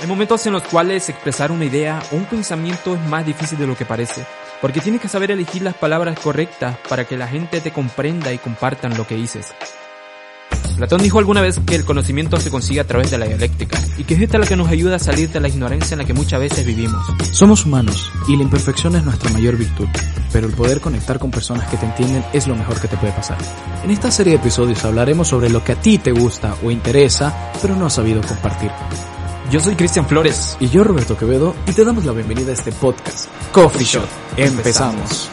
Hay momentos en los cuales expresar una idea o un pensamiento es más difícil de lo que parece, porque tienes que saber elegir las palabras correctas para que la gente te comprenda y compartan lo que dices. Platón dijo alguna vez que el conocimiento se consigue a través de la dialéctica, y que es esta la que nos ayuda a salir de la ignorancia en la que muchas veces vivimos. Somos humanos, y la imperfección es nuestra mayor virtud, pero el poder conectar con personas que te entienden es lo mejor que te puede pasar. En esta serie de episodios hablaremos sobre lo que a ti te gusta o interesa, pero no has sabido compartir. Yo soy Cristian Flores. Y yo Roberto Quevedo, y te damos la bienvenida a este podcast, Coffee Shot. Empezamos.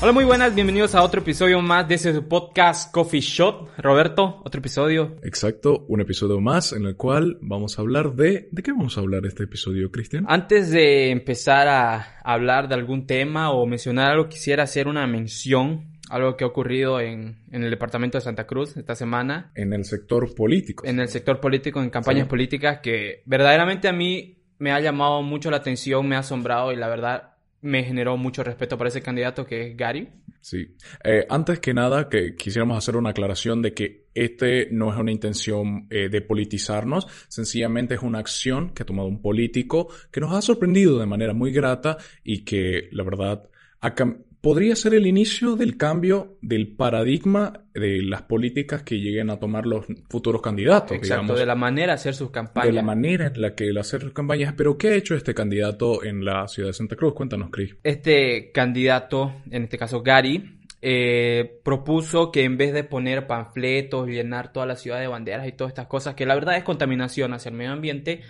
Hola, muy buenas, bienvenidos a otro episodio más de ese podcast Coffee Shot. Roberto, otro episodio. Exacto, un episodio más en el cual vamos a hablar de... ¿De qué vamos a hablar este episodio, Cristian? Antes de empezar a hablar de algún tema o mencionar algo, quisiera hacer una mención algo que ha ocurrido en, en, el departamento de Santa Cruz esta semana. En el sector político. En el sector político, en campañas sí. políticas, que verdaderamente a mí me ha llamado mucho la atención, me ha asombrado y la verdad me generó mucho respeto por ese candidato que es Gary. Sí. Eh, antes que nada, que quisiéramos hacer una aclaración de que este no es una intención eh, de politizarnos, sencillamente es una acción que ha tomado un político que nos ha sorprendido de manera muy grata y que la verdad ha, podría ser el inicio del cambio del paradigma de las políticas que lleguen a tomar los futuros candidatos. Exacto, digamos, de la manera de hacer sus campañas. De la manera en la que él hacer sus campañas. Pero, ¿qué ha hecho este candidato en la ciudad de Santa Cruz? Cuéntanos, Cris. Este candidato, en este caso Gary, eh, propuso que en vez de poner panfletos, llenar toda la ciudad de banderas y todas estas cosas, que la verdad es contaminación hacia el medio ambiente,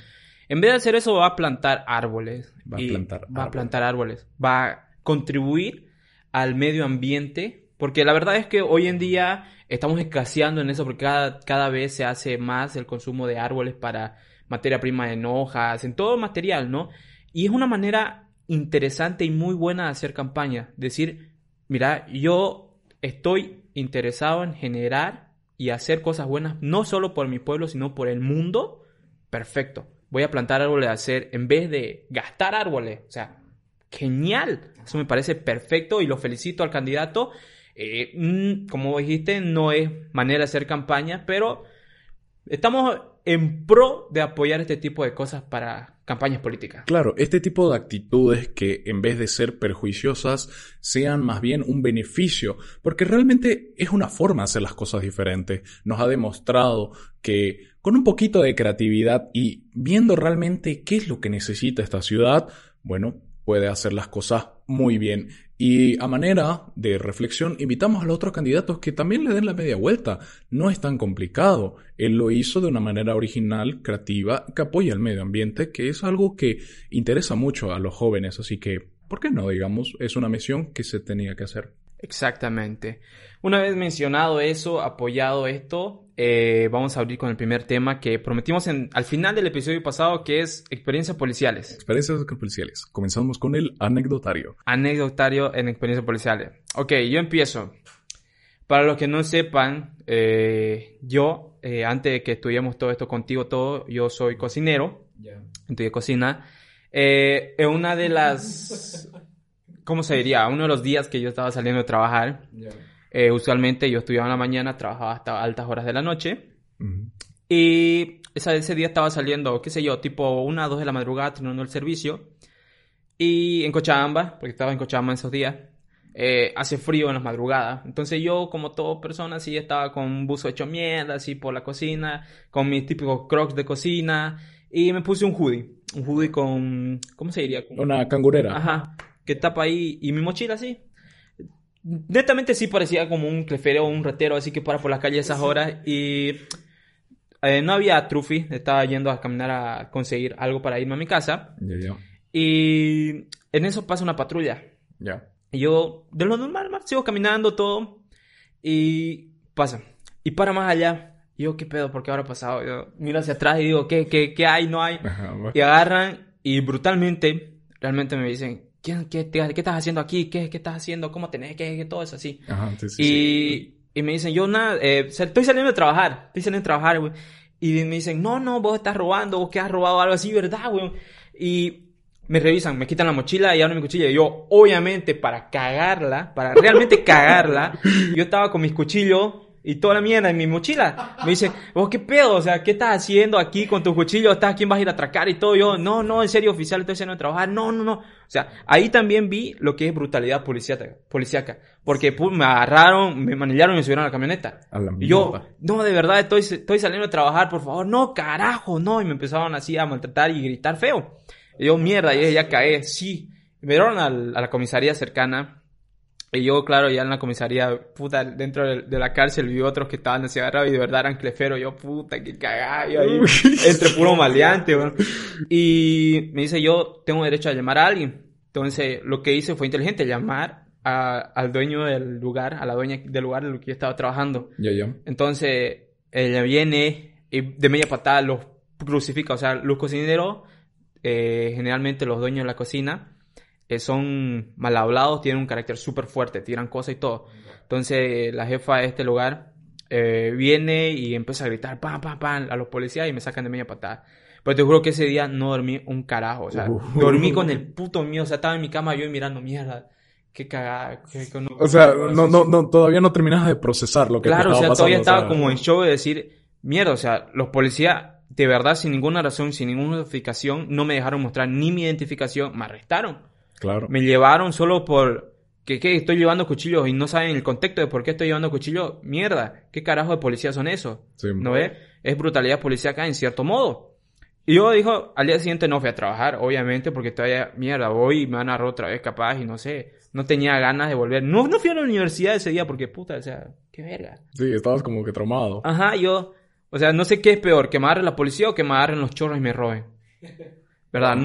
en vez de hacer eso va a plantar árboles. Va a plantar Va árboles. a plantar árboles. Va a contribuir al medio ambiente, porque la verdad es que hoy en día estamos escaseando en eso, porque cada, cada vez se hace más el consumo de árboles para materia prima en hojas, en todo material, ¿no? Y es una manera interesante y muy buena de hacer campaña, decir, mira, yo estoy interesado en generar y hacer cosas buenas, no solo por mi pueblo, sino por el mundo, perfecto. Voy a plantar árboles, hacer, en vez de gastar árboles, o sea, genial. Eso me parece perfecto y lo felicito al candidato. Eh, mm, como dijiste, no es manera de hacer campaña, pero estamos en pro de apoyar este tipo de cosas para campañas políticas. Claro, este tipo de actitudes que en vez de ser perjuiciosas sean más bien un beneficio, porque realmente es una forma de hacer las cosas diferentes. Nos ha demostrado que con un poquito de creatividad y viendo realmente qué es lo que necesita esta ciudad, bueno, puede hacer las cosas muy bien. Y a manera de reflexión, invitamos a los otros candidatos que también le den la media vuelta. No es tan complicado. Él lo hizo de una manera original, creativa, que apoya el medio ambiente, que es algo que interesa mucho a los jóvenes. Así que, ¿por qué no? Digamos, es una misión que se tenía que hacer. Exactamente. Una vez mencionado eso, apoyado esto, eh, vamos a abrir con el primer tema que prometimos en, al final del episodio pasado, que es experiencias policiales. Experiencias policiales. Comenzamos con el anecdotario. Anecdotario en experiencias policiales. Ok, yo empiezo. Para los que no sepan, eh, yo, eh, antes de que estudiemos todo esto contigo, todo, yo soy cocinero. Yeah. Estudié cocina. Eh, en una de las... ¿Cómo se diría? Uno de los días que yo estaba saliendo de trabajar. Yeah. Eh, usualmente yo estudiaba en la mañana, trabajaba hasta altas horas de la noche. Uh -huh. Y esa, ese día estaba saliendo, qué sé yo, tipo una, dos de la madrugada, terminando el servicio. Y en Cochabamba, porque estaba en Cochabamba en esos días, eh, hace frío en las madrugadas. Entonces yo, como toda persona, así estaba con un buzo hecho mierda, así por la cocina, con mis típicos crocs de cocina. Y me puse un hoodie. Un hoodie con... ¿Cómo se diría? Una cangurera. Ajá. Que tapa ahí. Y mi mochila así. Netamente sí parecía como un clefero o un retero, así que para por las calles esas horas. Y eh, no había trufi, estaba yendo a caminar a conseguir algo para irme a mi casa. Ya, ya. Y en eso pasa una patrulla. Ya. Y yo, de lo normal, sigo caminando todo. Y pasa. Y para más allá. Y yo, ¿qué pedo? ¿Por qué habrá pasado? Yo miro hacia atrás y digo, ¿qué, qué, qué hay? ¿No hay? Ajá, bueno. Y agarran y brutalmente, realmente me dicen, ¿qué, qué, qué, qué estás haciendo aquí? ¿Qué, ¿Qué, estás haciendo? ¿Cómo tenés? ¿Qué, qué todo eso así? Ajá, sí, sí, y, sí. y me dicen, yo nada, eh, estoy saliendo de trabajar. Estoy saliendo de trabajar, güey. Y me dicen, no, no, vos estás robando, vos que has robado algo así, ¿verdad, güey? Y me revisan, me quitan la mochila y abren mi cuchilla. Y yo, obviamente, para cagarla, para realmente cagarla, yo estaba con mis cuchillos y toda la mierda en mi mochila. Me dice, vos qué pedo, o sea, ¿qué estás haciendo aquí con tu cuchillo? ¿Estás quién vas a ir a atracar y todo? Yo, no, no, en serio, oficial, estoy haciendo trabajar. No, no, no. O sea, ahí también vi lo que es brutalidad policíaca, policíaca. Porque me agarraron, me manillaron y me subieron a la camioneta. y yo, no, de verdad, estoy, estoy saliendo a trabajar, por favor. No, carajo, no. Y me empezaron así a maltratar y gritar feo. Y yo, mierda, y ya cae, sí. Me dieron a la comisaría cercana y yo, claro, ya en la comisaría, puta, dentro de, la cárcel vi otros que estaban así agarrados y de verdad eran cleferos. Yo, puta, qué cagada. Yo ahí, entre puro maleante, Y me dice, yo tengo derecho a llamar a alguien. Entonces, lo que hice fue inteligente, llamar al dueño del lugar, a la dueña del lugar en el que yo estaba trabajando. Ya, ya. Entonces, ella viene y de media patada los crucifica. O sea, los cocineros, eh, generalmente los dueños de la cocina, son mal hablados, tienen un carácter súper fuerte, tiran cosas y todo. Entonces la jefa de este lugar eh, viene y empieza a gritar pam, pam, pam a los policías y me sacan de media patada. Pero te juro que ese día no dormí un carajo, o sea, dormí con el puto mío, o sea, estaba en mi cama yo mirando mierda. Qué cagada. o sea, no, no, no, todavía no terminas de procesar lo que Claro, o sea, todavía estaba como en show de decir, mierda, o sea, los policías, de verdad, sin ninguna razón, sin ninguna justificación, no me dejaron mostrar ni mi identificación, me arrestaron. Claro. Me llevaron solo por que, estoy llevando cuchillos y no saben el contexto de por qué estoy llevando cuchillos. Mierda, ¿qué carajo de policía son esos? ¿No ves? Es brutalidad policíaca en cierto modo. Y yo dijo, al día siguiente no fui a trabajar, obviamente, porque todavía, mierda, voy y me van a agarrar otra vez capaz y no sé, no tenía ganas de volver. No, no fui a la universidad ese día porque, puta, o sea, qué verga. Sí, estabas como que traumado. Ajá, yo, o sea, no sé qué es peor, que me agarre la policía o que me agarren los chorros y me roben. ¿Verdad?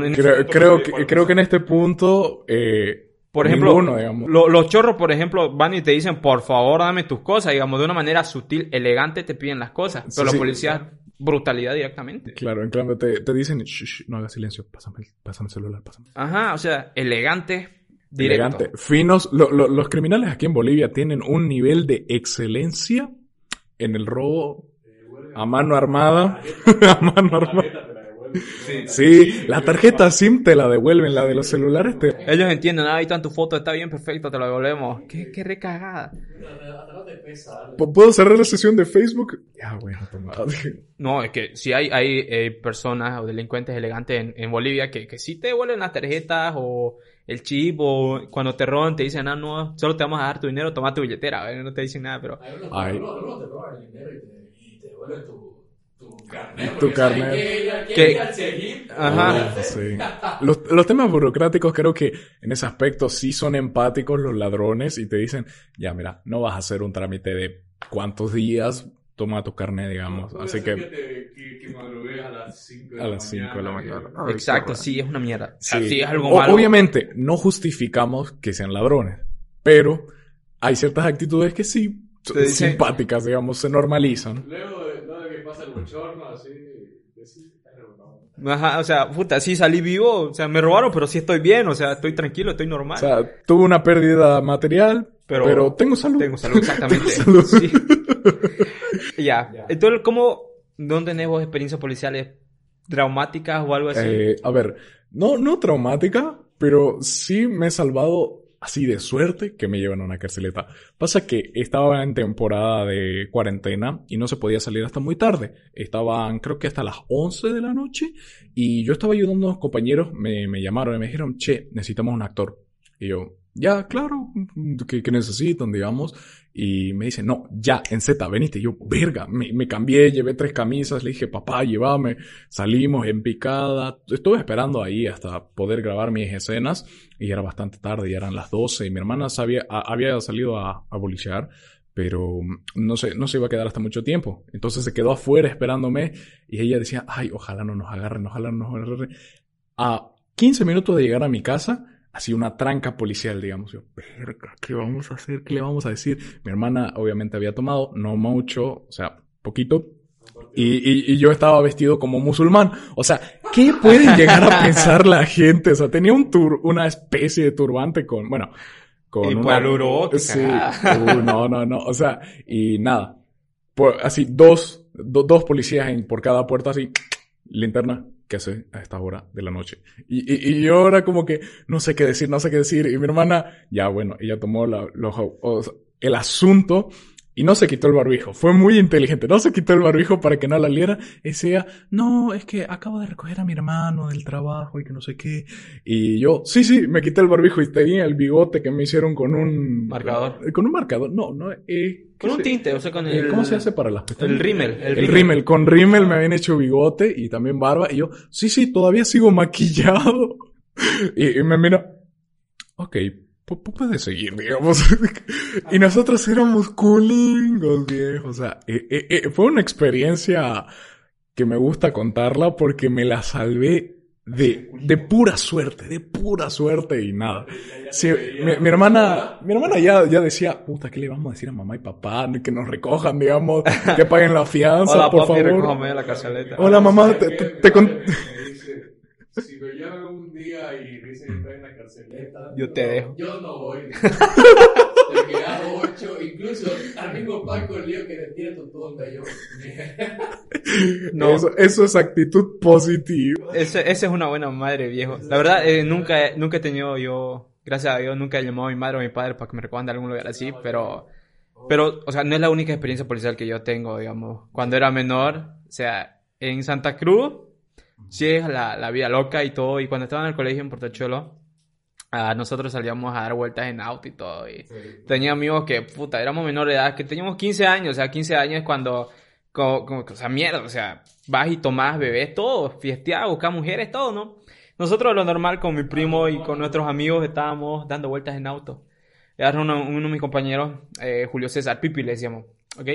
creo, que, creo que en este punto, eh, por ejemplo, los chorros, por ejemplo, van y te dicen, por favor, dame tus cosas, digamos, de una manera sutil, elegante, te piden las cosas. Pero los policías, brutalidad directamente. Claro, en cambio, te, te dicen, no hagas silencio, pásame, pásame el celular, pásame. Ajá, o sea, elegante, directo. Elegante, finos. los criminales aquí en Bolivia tienen un nivel de excelencia en el robo a mano armada. a mano armada. Sí, la tarjeta SIM te la devuelven, la de los celulares te... Ellos entienden, ah, ahí está tu foto, está bien, perfecto, te la devolvemos. Qué, qué recagada. ¿Puedo cerrar la sesión de Facebook? Ya, bueno, No, es que si hay, hay eh, personas o delincuentes elegantes en, Bolivia que, que sí te devuelven las tarjetas o el chip o cuando te roban te dicen, ah, no, solo te vamos a dar tu dinero, toma tu billetera, no te dicen nada, pero... Ay. te roban el dinero y te, devuelven tu tu carnet. Que, Ajá. Los, los, temas burocráticos creo que en ese aspecto sí son empáticos los ladrones y te dicen, ya mira, no vas a hacer un trámite de cuántos días, toma tu carnet, digamos. Así que... a las 5 de, la mañana. Exacto, sí, es una mierda. Sí. es algo malo. Obviamente, no justificamos que sean ladrones, pero hay ciertas actitudes que sí son simpáticas, digamos, se normalizan. Luego pasa el bochorno, así, Ajá, o sea, puta, sí salí vivo, o sea, me robaron, pero sí estoy bien, o sea, estoy tranquilo, estoy normal. O sea, tuve una pérdida material, pero, tengo salud. Tengo salud, exactamente. ya. Entonces, ¿cómo, dónde tenés vos experiencias policiales traumáticas o algo así? Eh, a ver, no, no traumática, pero sí me he salvado así de suerte que me llevan a una carceleta. Pasa que estaba en temporada de cuarentena y no se podía salir hasta muy tarde. Estaban creo que hasta las 11 de la noche y yo estaba ayudando a unos compañeros, me, llamaron y me dijeron, che, necesitamos un actor. Y yo, ya, claro, que, necesitan, digamos. Y me dice, no, ya, en Z, veniste. yo, verga, me, me, cambié, llevé tres camisas, le dije, papá, llévame. Salimos en picada. Estuve esperando ahí hasta poder grabar mis escenas. Y era bastante tarde, ya eran las 12. Y mi hermana sabía, había salido a, a bolichear pero no se, no se iba a quedar hasta mucho tiempo. Entonces se quedó afuera esperándome y ella decía, ay, ojalá no nos agarren, ojalá no nos agarren. A 15 minutos de llegar a mi casa, así una tranca policial, digamos. Yo, verga, ¿qué vamos a hacer? ¿Qué le vamos a decir? Mi hermana obviamente había tomado, no mucho, o sea, poquito. Y, y, yo estaba vestido como musulmán. O sea, ¿qué puede llegar a pensar la gente? O sea, tenía un tur una especie de turbante con, bueno, con y una... sí. Uh, no, no, no. O sea, y nada. así, dos, dos policías en, por cada puerta, así, linterna, ¿qué hace a esta hora de la noche? Y, y, y, yo ahora como que no sé qué decir, no sé qué decir. Y mi hermana, ya bueno, ella tomó la, el asunto Y no se quitó el barbijo. Fue muy inteligente. No se quitó el barbijo para que no la liera. Y decía, no, es que acabo de recoger a mi hermano del trabajo y que no sé qué. Y yo, sí, sí, me quité el barbijo y tenía el bigote que me hicieron con un... Marcador. Con un marcador. No, no. Eh, Con ¿qué un tinte, o sea, con el... ¿Cómo se hace para las pestañas? El rímel. El, El rímel. rímel. Con rímel me habían hecho bigote y también barba. Y yo, sí, sí, todavía sigo maquillado. Y, y me mira, ok, pu- pu- puedes seguir, digamos. y nosotros éramos culingos, viejo. O sea, eh, eh, eh, fue una experiencia que me gusta contarla porque me la salvé de, de pura suerte, de pura suerte y nada. Sí, mi, mi hermana, mi hermana ya, ya decía, puta, ¿qué le vamos a decir a mamá y papá? Que nos recojan, digamos, que paguen la fianza, Hola, por papi, favor. la. Hola, mamá, te, te- con- si me llaman un día y dicen que está en la carceleta, Yo te no, dejo. Yo no voy. Te quedas ocho, incluso al mismo Paco Lío que le tiene tu tonta. Yo, No. Eso, eso es actitud positiva. Ese- esa es una buena madre, viejo. La verdad, eh, nunca, he- nunca he tenido yo, gracias a Dios, nunca he llamado a mi madre o a mi padre para que me recojan de algún lugar así, pero, pero, o sea, no es la única experiencia policial que yo tengo, digamos. Cuando era menor, o sea, en Santa Cruz, sí es la, la vida loca y todo, y cuando estaba en el colegio en Portachuelo, ah, nosotros salíamos a dar vueltas en auto y todo, y tenía amigos que, puta, éramos menores de edad, que teníamos 15 años, o sea, 15 años es cuando, como, como- o sea, mierda, o sea, vas y tomás, bebés, todo, fiestear, buscar mujeres, todo, ¿no? Nosotros lo normal con mi primo y con nuestros amigos estábamos dando vueltas en auto. Era uno, uno de mis compañeros, eh, Julio César, Pipi le decíamos, ¿ok?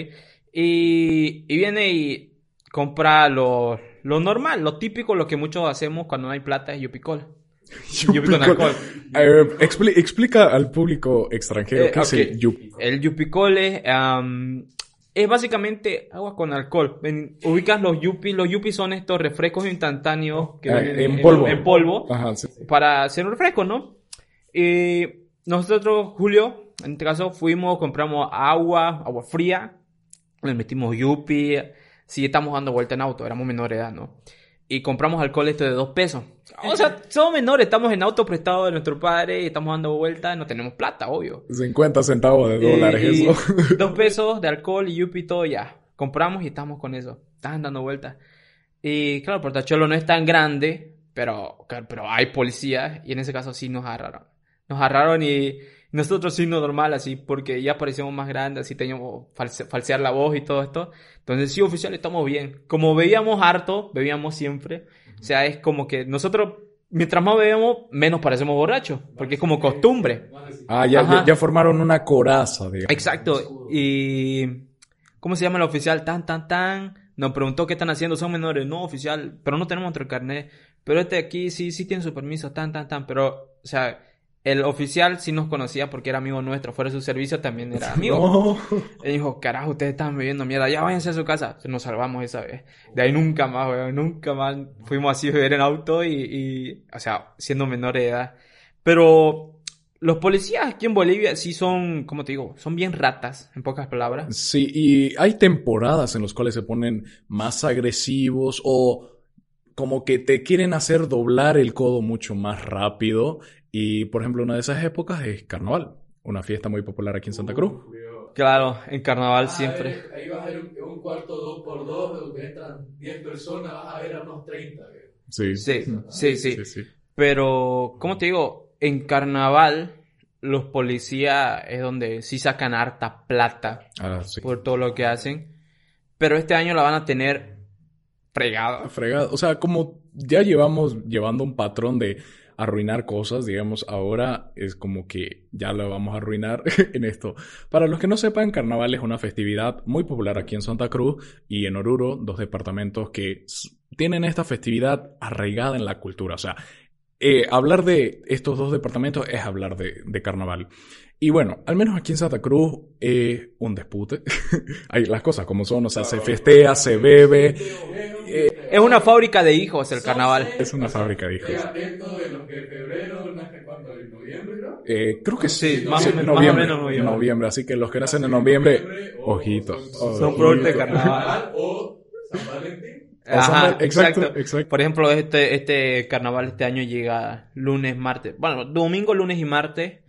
Y, y viene y compra lo, lo normal, lo típico, lo que muchos hacemos cuando no hay plata es yupicol. Yupi con alcohol. Eh, expli- explica al público extranjero Eh, qué es ok. el yupi. El yupicol es, am, es básicamente agua con alcohol. Ubicas los yupis. Los yupis son estos refrescos instantáneos que Eh, vienen en polvo. en polvo Ajá, sí. para hacer un refresco, ¿no? Y nosotros, Julio, en este caso, fuimos, compramos agua, agua fría, le metimos yupi, sí, estamos dando vuelta en auto, éramos menores de edad, ¿no? Y compramos alcohol este de dos pesos. O sea, somos menores, estamos en auto prestado de nuestro padre y estamos dando vuelta, no tenemos plata, obvio. 50 centavos de dólares, Eh, eso. Dos pesos de alcohol y yupi y todo ya. Compramos y estamos con eso. Estaban dando vueltas. Y claro, Portachuelo no es tan grande, pero, pero hay policías y en ese caso sí nos agarraron. Nos agarraron y nosotros sí no normal así, porque ya parecíamos más grandes, así teníamos false- falsear la voz y todo esto. Entonces sí, oficial, estamos bien. Como bebíamos harto, bebíamos siempre. O sea, es como que nosotros, mientras más bebemos, menos parecemos borrachos, porque es como costumbre. Ah, ya, ya, ya formaron una coraza, digamos. Exacto. Y. ¿Cómo se llama el oficial? Tan, tan, tan. Nos preguntó qué están haciendo. Son menores. No, oficial. Pero no tenemos nuestro carnet. Pero este aquí sí, sí tiene su permiso. Tan, tan, tan. Pero, o sea, el oficial sí nos conocía porque era amigo nuestro. Fuera de su servicio también era amigo. No. Él dijo, carajo, ustedes están bebiendo mierda. Ya váyanse a su casa. Nos salvamos esa vez. De ahí nunca más, weón. Nunca más fuimos así a beber en auto y, y, o sea, siendo menores de edad. Pero los policías aquí en Bolivia sí son, como te digo, son bien ratas, en pocas palabras. Sí, y hay temporadas en las cuales se ponen más agresivos o como que te quieren hacer doblar el codo mucho más rápido. Y, por ejemplo, una de esas épocas es Carnaval, una fiesta muy popular aquí en Santa Cruz. Claro, en carnaval siempre. Ahí, ahí vas a ver un, un cuarto dos por dos donde entran 10 personas, vas a ver a unos 30. güey. Sí. Sí, sí, sí. Sí, sí. Pero, como te digo, en carnaval los policías es donde sí sacan harta plata Ah, sí. por todo lo que hacen. Pero este año la van a tener fregada. Fregado. O sea, como ya llevamos llevando un patrón de arruinar cosas, digamos, ahora es como que ya lo vamos a arruinar en esto. Para los que no sepan, Carnaval es una festividad muy popular aquí en Santa Cruz y en Oruro, dos departamentos que tienen esta festividad arraigada en la cultura. O sea, eh, hablar de estos dos departamentos es hablar de, de carnaval. Y bueno, al menos aquí en Santa Cruz es un dispute. Hay las cosas como son, o sea, se festea, se bebe. eh, Es una fábrica de hijos el carnaval. es una fábrica de hijos. Estoy atento de los que en febrero nace cuando en noviembre, ¿no? Eh, creo que sí, Sí, más sí, o menos- noviembre, más o menos noviembre. Así que los que nacen en noviembre, ojitos. Son productos de carnaval. O San Valentín. Ajá, exacto, exacto. exacto. Por ejemplo, este, este carnaval este año llega lunes, martes. Bueno, domingo, lunes y martes.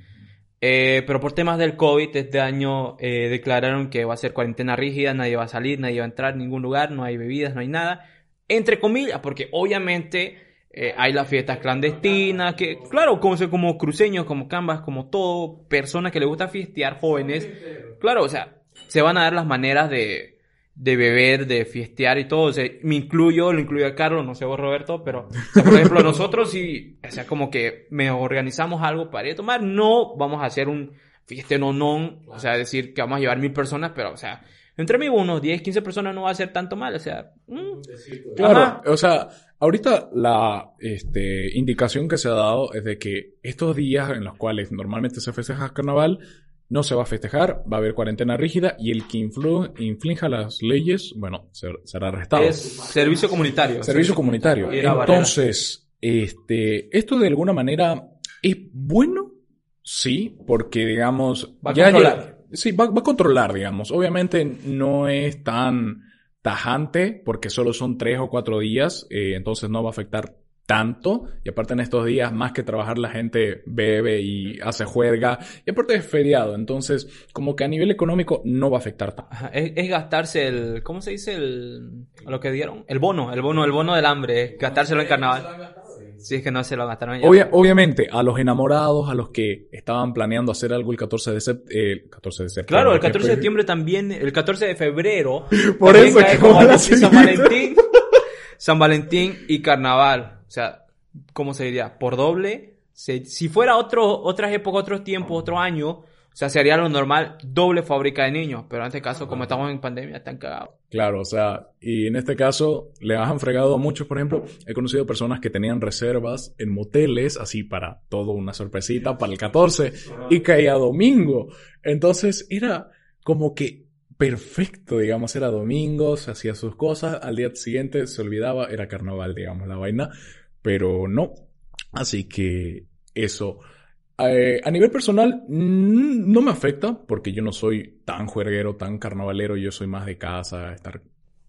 Eh, pero por temas del COVID, este año eh, declararon que va a ser cuarentena rígida, nadie va a salir, nadie va a entrar a ningún lugar, no hay bebidas, no hay nada. Entre comillas, porque obviamente eh, hay las fiestas clandestinas, que claro, como, como cruceños, como cambas, como todo, personas que les gusta fiestear, jóvenes, claro, o sea, se van a dar las maneras de, de beber, de fiestear y todo. O sea, me incluyo, lo incluyo a Carlos, no sé vos Roberto, pero, o sea, por ejemplo, nosotros sí, o sea, como que me organizamos algo para ir a tomar, no vamos a hacer un fieste no non, o sea, decir que vamos a llevar mil personas, pero, o sea, entre amigos, unos 10, 15 personas no va a ser tanto mal, o sea, mm, Claro, Ajá. o sea, ahorita la este, indicación que se ha dado es de que estos días en los cuales normalmente se festeja carnaval, no se va a festejar, va a haber cuarentena rígida y el que inflinja las leyes, bueno, ser- será arrestado. es servicio comunitario. Servicio comunitario. Entonces, este, esto de alguna manera es bueno, sí, porque digamos, Va a ya- controlar. ya- sí, va, va a controlar, digamos. Obviamente no es tan tajante porque solo son tres o cuatro días, eh, entonces no va a afectar tanto. Y aparte en estos días, más que trabajar, la gente bebe y hace juerga. Y aparte es feriado, entonces como que a nivel económico no va a afectar tanto. Ajá, Es, es gastarse el, ¿cómo se dice? El, lo que dieron. El bono, el bono, el bono del hambre, es gastárselo en carnaval. Si es que no se lo gastaron ya. Obvia- obviamente, a los enamorados, a los que estaban planeando hacer algo el 14 de septiembre. 14 de septiembre. Claro, el que 14 de septiembre también, el 14 de febrero. Por eso que San. Valentín. San Valentín y carnaval. O sea, ¿cómo se diría? Por doble. Se- si fuera otro, otras épocas, otros tiempos, otro año, o sea, sería lo normal, doble fábrica de niños. Pero en este caso, como estamos en pandemia, están cagados. Claro, o sea, y en este caso le han fregado a muchos, por ejemplo, he conocido personas que tenían reservas en moteles, así para todo una sorpresita para el 14, y caía domingo. Entonces era como que perfecto, digamos, era domingo, se hacía sus cosas, al día siguiente se olvidaba, era carnaval, digamos, la vaina, pero no. Así que eso. Eh, a nivel personal, no me afecta porque yo no soy tan juerguero, tan carnavalero, yo soy más de casa, estar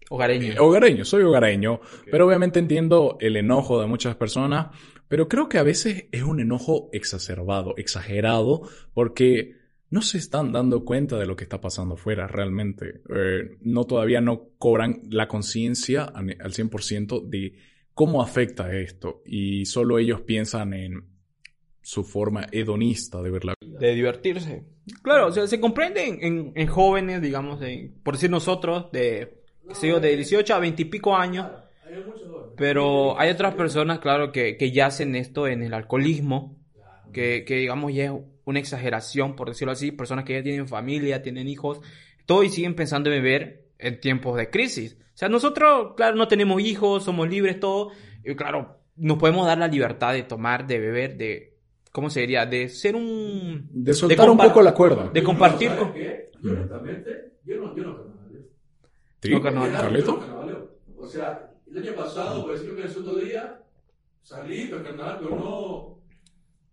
Hogareño. eh, hogareño, soy hogareño, pero obviamente entiendo el enojo de muchas personas, pero creo que a veces es un enojo exacerbado, exagerado, porque no se están dando cuenta de lo que está pasando afuera realmente. Eh, no todavía no cobran la conciencia al 100% de cómo afecta esto y solo ellos piensan en su forma hedonista de ver la vida. de divertirse. Claro, o sea, se comprende en, en- en jóvenes, digamos, de- por decir nosotros, de, qué sé yo, de 18 a 20 y pico años, Hay muchos jóvenes. pero hay otras personas, claro, que, que yacen esto en el alcoholismo, que, que digamos ya es una exageración, por decirlo así, personas que ya tienen familia, tienen hijos, todo y siguen pensando en beber en tiempos de crisis. O sea, nosotros, claro, no tenemos hijos, somos libres, todo, y claro, nos podemos dar la libertad de tomar, de beber, de, ¿cómo se diría? De ser un... De soltar un poco la cuerda. De compartir no, yo no carnavaleo. ¿Sí? No, carnaval. Yo no. O sea, el año pasado, por decirlo que el segundo día, salí para el carnaval, pero no...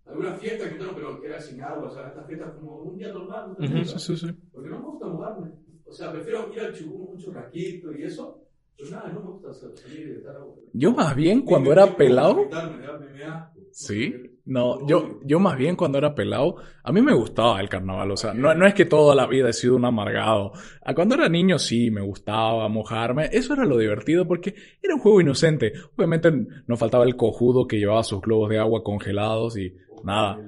Alguna fiesta que no, pero era sin agua, o sea, estas fiestas como un día normal. Ujú. fiesta. Sí, sí, sí. Porque no me gusta mojarme. O sea, prefiero ir al chubú, un churraquito y eso. Pero nada, no me gusta salir y estar agua. Yo más bien cuando era pelado, sí, no, yo, yo más bien cuando era pelado, a mí me gustaba el carnaval, o sea, no, no es que toda la vida he sido un amargado. A cuando era niño sí, me gustaba mojarme, eso era lo divertido porque era un juego inocente. Obviamente nos faltaba el cojudo que llevaba sus globos de agua congelados y nada.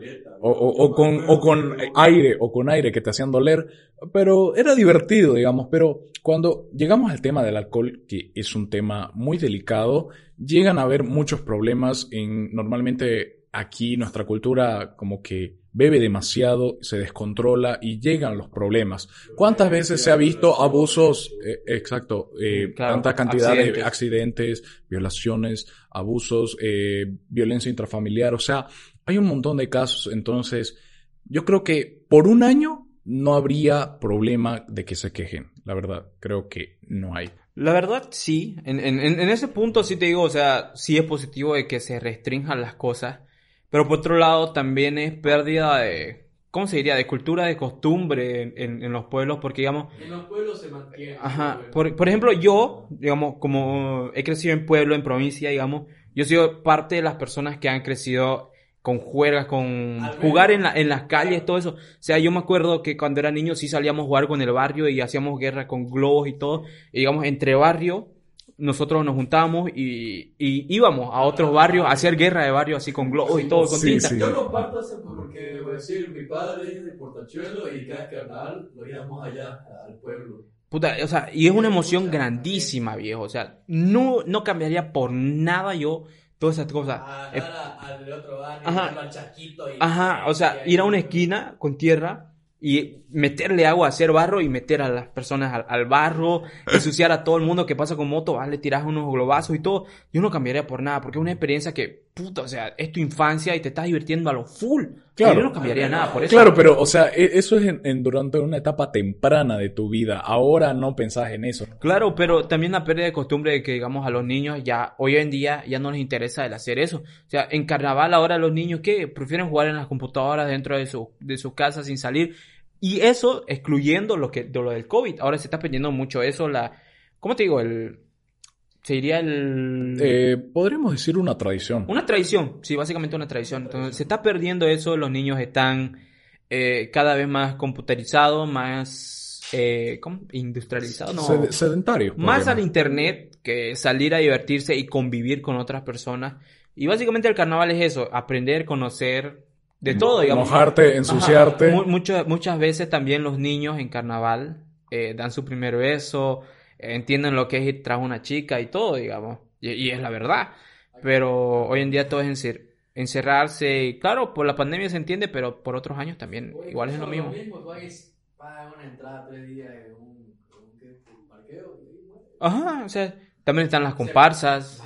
O, o- o con, o con aire, o con aire que te hacían doler, pero era divertido, digamos. Pero cuando llegamos al tema del alcohol, que es un tema muy delicado, llegan a haber muchos problemas en, normalmente aquí nuestra cultura como que bebe demasiado, se descontrola y llegan los problemas. ¿Cuántas veces se ha visto abusos, eh, exacto, eh, Claro, tanta cantidad de accidentes. accidentes, violaciones, abusos, eh, violencia intrafamiliar, o sea, hay un montón de casos, entonces yo creo que por un año no habría problema de que se quejen, la verdad, creo que no hay. La verdad, sí. En, en, en en ese punto sí te digo, o sea, sí es positivo de que se restrinjan las cosas. Pero por otro lado, también es pérdida de, ¿cómo se diría? De cultura, de costumbre en, en- en los pueblos, porque digamos, En los pueblos se mantiene. ajá, por, por ejemplo, yo, digamos, como he crecido en pueblo, en provincia, digamos, yo he sido parte de las personas que han crecido con juegas, con jugar en, la, en las calles, todo eso. O sea, yo me acuerdo que cuando era niño sí salíamos a jugar con el barrio y hacíamos guerra con globos y todo. Y digamos, entre barrio, nosotros nos juntábamos y, y íbamos a otros barrios a hacer guerra de barrio así con globos y todo, con Sí, tinta. sí. Yo lo parto ese porque, voy a decir, mi padre es de Portachuelo y cada carnaval lo íbamos allá al pueblo. Puta, o sea, y es una emoción grandísima, viejo. O sea, no, no cambiaría por nada yo todas esas cosas. A Eh, al otro barrio, al Chaquito. Y, Ajá, o sea, y ir a una esquina con tierra y meterle agua, hacer barro y meter a las personas al, al barro, ensuciar a todo el mundo que pasa con moto, vas, le tiras unos globazos y todo. Yo no cambiaría por nada, porque es una experiencia que, puta, o sea, es tu infancia y te estás divirtiendo a lo full. Claro. Yo no cambiaría nada por eso. Claro, pero, o sea, e- eso es en- en- durante una etapa temprana de tu vida. Ahora no pensás en eso. Claro, pero también la pérdida de costumbre de que, digamos, a los niños ya, hoy en día, ya no les interesa el hacer eso. O sea, en carnaval ahora los niños, ¿qué? Prefieren jugar en las computadoras dentro de su, de sus casas sin salir. Y eso excluyendo lo que, de lo del COVID. Ahora se está perdiendo mucho eso, la, ¿cómo te digo? El, se diría el... Eh, podríamos decir una tradición. Una tradición, sí, básicamente una tradición. Entonces, se está perdiendo eso, los niños están eh, cada vez más computarizados, más, eh. Industrializados, no. Sed- sedentario. Más al internet que salir a divertirse y convivir con otras personas. Y básicamente el carnaval es eso, aprender, conocer de todo, digamos. Mojarte, ensuciarte. Mu- muchas, muchas veces también los niños en carnaval eh, dan su primer beso, eh, entienden lo que es ir tras una chica y todo, digamos. Y, y es la verdad. Pero hoy en día todo es encer- encerrarse. Y claro, por la pandemia se entiende, pero por otros años también Oye, igual es lo mismo. tú vas- pagas una entrada tres días en un, en un, ¿qué? un parqueo. y bueno. Ajá, o sea, también están las comparsas.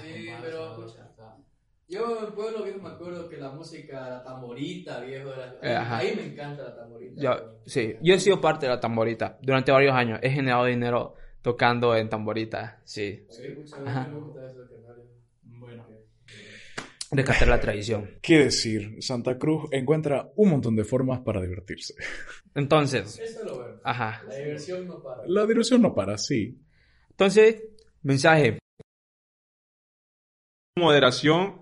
Yo en el pueblo viejo me acuerdo que la música, la tamborita, viejo, era- Eh, ajá. ahí me encanta la tamborita. Yo, sí, yo he sido parte de la tamborita durante varios años. He generado dinero tocando en tamborita. Sí, Sí, Ajá. me gusta eso, carnal. Bueno. rescatar la tradición. ¿Qué decir? Santa Cruz encuentra un montón de formas para divertirse. Entonces, Eso es lo bueno. ajá. La diversión no para. La diversión no para, sí. Entonces, mensaje. moderación,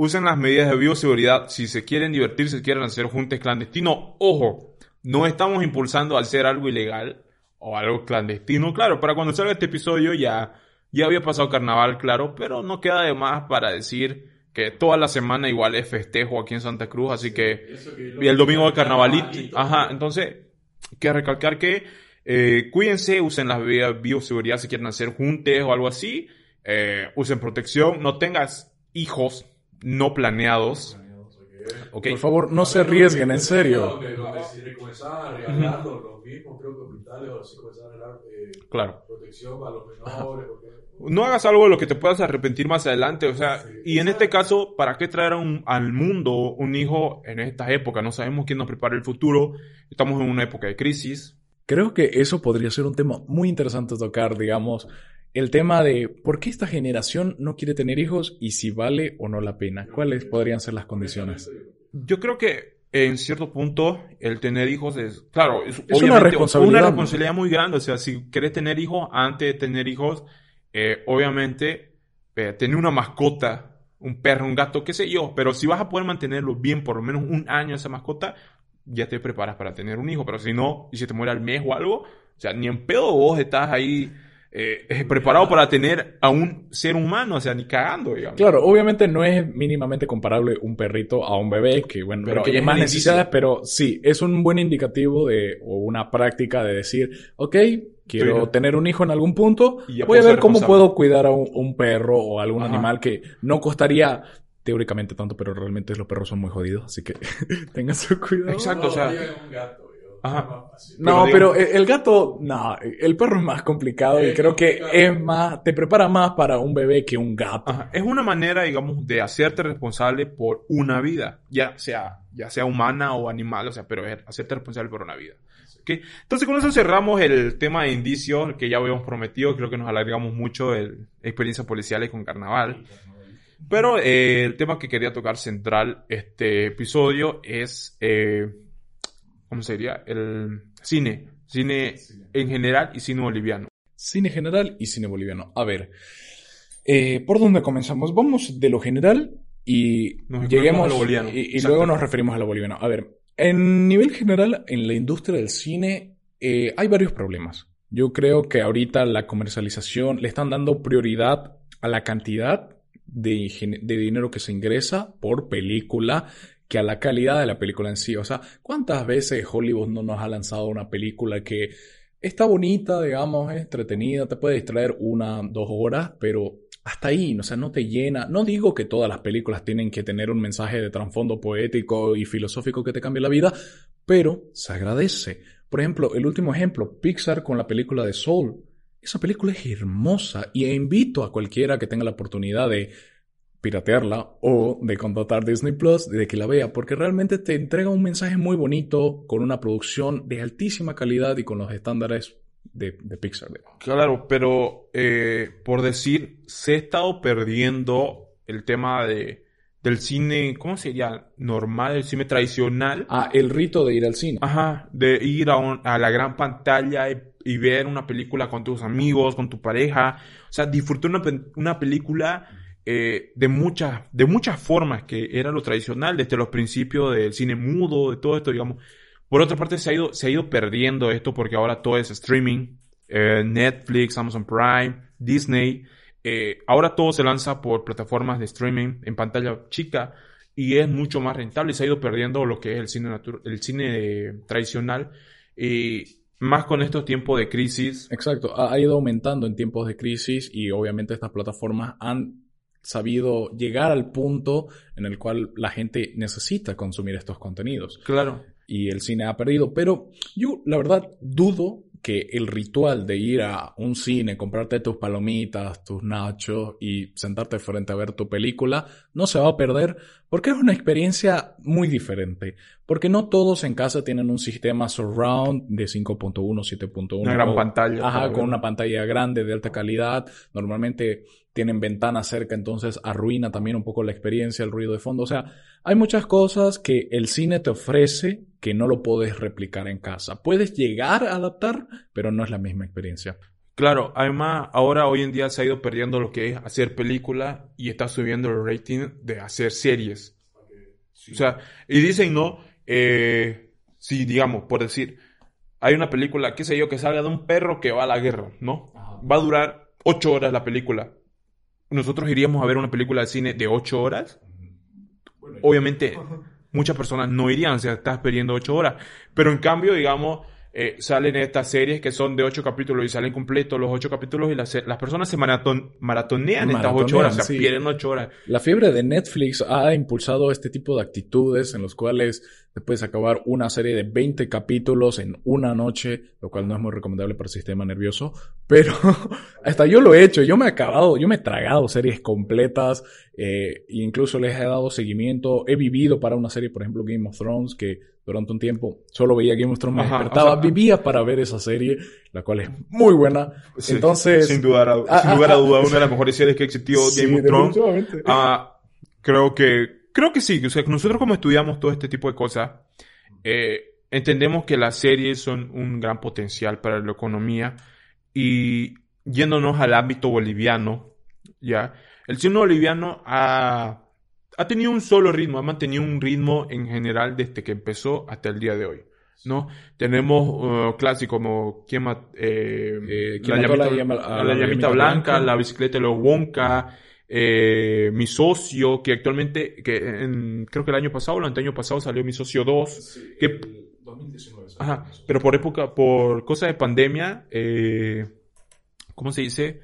usen las medidas de bioseguridad. Si se quieren divertir, si quieren hacer juntes clandestinos, ojo, no estamos impulsando al ser algo ilegal o algo clandestino. Claro, para cuando salga este episodio ya, ya había pasado carnaval, claro, pero no queda de más para decir que toda la semana igual es festejo aquí en Santa Cruz, así que y el domingo de carnavalito. Ajá, entonces, que recalcar que eh, cuídense, usen las medidas de bioseguridad si quieren hacer juntes o algo así. Eh, usen protección, no tengas hijos no planeados. ¿ok? Por favor, no se arriesguen, en serio. Donde, donde si comenzaban a regalarlo, los mismos, creo que hospitales o así comenzaban a regalar eh, Claro. protección a los menores. Porque, No hagas algo de lo que te puedas arrepentir más adelante, o sea, y en este caso, ¿para qué traer a un- al mundo un hijo en estas épocas? No sabemos quién nos prepara el futuro, estamos en una época de crisis. Creo que eso podría ser un tema muy interesante a tocar, digamos, el tema de por qué esta generación no quiere tener hijos y si vale o no la pena. ¿Cuáles podrían ser las condiciones? Yo creo que en cierto punto el tener hijos es, claro, es, una responsabilidad, una responsabilidad muy grande. O sea, si querés tener hijos, antes de tener hijos, eh, obviamente eh, tener una mascota, un perro, un gato, qué sé yo, pero si vas a poder mantenerlo bien por lo menos un año esa mascota, ya te preparas para tener un hijo. Pero si no, y si te muere al mes o algo, o sea, ni en pedo vos estás ahí eh, eh, preparado para tener a un ser humano, o sea, ni cagando, digamos. Claro, obviamente no es mínimamente comparable un perrito a un bebé, que bueno, Pero requiere es más necesidades, pero sí, es un buen indicativo de, o una práctica de decir, ok, quiero Sí. tener un hijo en algún punto, Y ya voy a ver cómo puedo cuidar a un, un perro o algún Ajá. animal que no costaría teóricamente tanto, pero realmente los perros son muy jodidos, así que tengan su cuidado. Exacto, o sea- Ajá. No, Pero el, el gato, no, el perro es más complicado y Es creo que es más, te prepara más para un bebé que un gato. Ajá, Es una manera, digamos, de hacerte responsable por una vida, ya sea, ya sea humana o animal, o sea, pero es hacerte responsable por una vida. ¿ok? Entonces, con eso cerramos el tema de indicios que ya habíamos prometido. Creo que nos alargamos mucho de experiencias policiales con carnaval. Pero eh, el tema que quería tocar central este episodio es, eh, ¿cómo se diría? El cine. Cine en general y cine boliviano. Cine general y cine boliviano. A ver, eh, ¿por dónde comenzamos? Vamos de lo general y Nos lleguemos referimos a lo boliviano. y, luego nos referimos a lo boliviano. A ver, en nivel general, en la industria del cine eh, hay varios problemas. Yo creo que ahorita la comercialización le están dando prioridad a la cantidad de dinero que se ingresa por película que a la calidad de la película en sí. O sea, ¿cuántas veces Hollywood no nos ha lanzado una película que está bonita, digamos, entretenida, te puede distraer una, dos horas, pero hasta ahí, o sea, no te llena. No digo que todas las películas tienen que tener un mensaje de trasfondo poético y filosófico que te cambie la vida, pero se agradece. Por ejemplo, el último ejemplo, Pixar con la película de Soul. Esa película es hermosa y invito a cualquiera que tenga la oportunidad de piratearla o de contratar Disney Plus, de que la vea, porque realmente te entrega un mensaje muy bonito con una producción de altísima calidad y con los estándares de, de Pixar. digamos. Claro, pero eh, por decir, se ha estado perdiendo el tema de, del cine, ¿cómo sería? Normal, el cine tradicional. Ah, el rito de ir al cine. Ajá, de ir a, un- a la gran pantalla y, y ver una película con tus amigos, con tu pareja. O sea, disfrutar una, una película eh, de, muchas, de muchas formas, que era lo tradicional, desde los principios del cine mudo, de todo esto, digamos. Por otra parte, se ha ido, se ha ido perdiendo esto porque ahora todo es streaming. eh, Netflix, Amazon Prime, Disney. eh, ahora todo se lanza por plataformas de streaming en pantalla chica y es mucho más rentable se ha ido perdiendo lo que es el cine, el cine tradicional. Y más con estos tiempos de crisis. Exacto, ha ido aumentando en tiempos de crisis y obviamente estas plataformas han sabido llegar al punto en el cual la gente necesita consumir estos contenidos. Claro. y el cine ha perdido. Pero yo, la verdad, dudo que el ritual de ir a un cine, comprarte tus palomitas, tus nachos y sentarte frente a ver tu película, no se va a perder porque es una experiencia muy diferente. Porque no todos en casa tienen un sistema surround de 5.1, 7.1. Una gran o- pantalla. Ajá, con una pantalla grande de alta calidad. Normalmente tienen ventanas cerca, entonces arruina también un poco la experiencia, el ruido de fondo. O sea, hay muchas cosas que el cine te ofrece que no lo puedes replicar en casa. Puedes llegar a adaptar, pero no es la misma experiencia. Claro, además, ahora hoy en día se ha ido perdiendo lo que es hacer película y está subiendo el rating de hacer series. O sea, y dicen, ¿no? Eh, si, digamos, por decir, hay una película, qué sé yo, que salga de un perro que va a la guerra, ¿no? Va a durar ocho horas la película. Nosotros iríamos a ver una película de cine de ocho horas. Obviamente, muchas personas no irían, o sea, estás perdiendo ocho horas. Pero en cambio, digamos, eh, salen estas series que son de ocho capítulos y salen completos los ocho capítulos y las, las personas se maraton- maratonean estas ocho Maratonean, horas, o sea, sí. pierden ocho horas. La fiebre de Netflix ha impulsado este tipo de actitudes en los cuales te puedes acabar una serie de 20 capítulos en una noche, lo cual no es muy recomendable para el sistema nervioso, pero hasta yo lo he hecho, yo me he acabado, yo me he tragado series completas, eh, e incluso les he dado seguimiento, he vivido para una serie, por ejemplo, Game of Thrones, que durante un tiempo solo veía Game of Thrones, me despertaba, o sea- vivía para ver esa serie, la cual es muy buena. Sí, Entonces, sin duda, Ah, sin ah, lugar a ah, duda, una de las mejores series que existió, sí, Game of Thrones. Ah, creo que, creo que sí. O sea, nosotros como estudiamos todo este tipo de cosas, eh, entendemos que las series son un gran potencial para la economía y yéndonos al ámbito boliviano, ya, el cine boliviano ha, ha tenido un solo ritmo, ha mantenido un ritmo en general desde que empezó hasta el día de hoy. ¿No? Tenemos uh, clásicos como ¿quién eh, Eh, la, ¿Quién mató a la llamita, llama- a la la llamita llamita blanca, blanca? la bicicleta de los Wonka, eh, mi socio, que actualmente, que en- creo que el año pasado, o el anteaño pasado salió mi socio 2, que, ajá, pero por época, por cosas de pandemia, ¿cómo se dice?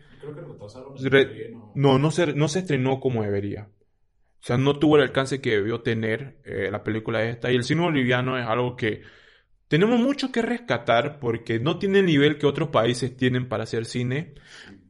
Re- no, no se, no se estrenó como debería. O sea, no tuvo el alcance que debió tener eh, la película esta. Y el cine boliviano es algo que tenemos mucho que rescatar porque no tiene el nivel que otros países tienen para hacer cine.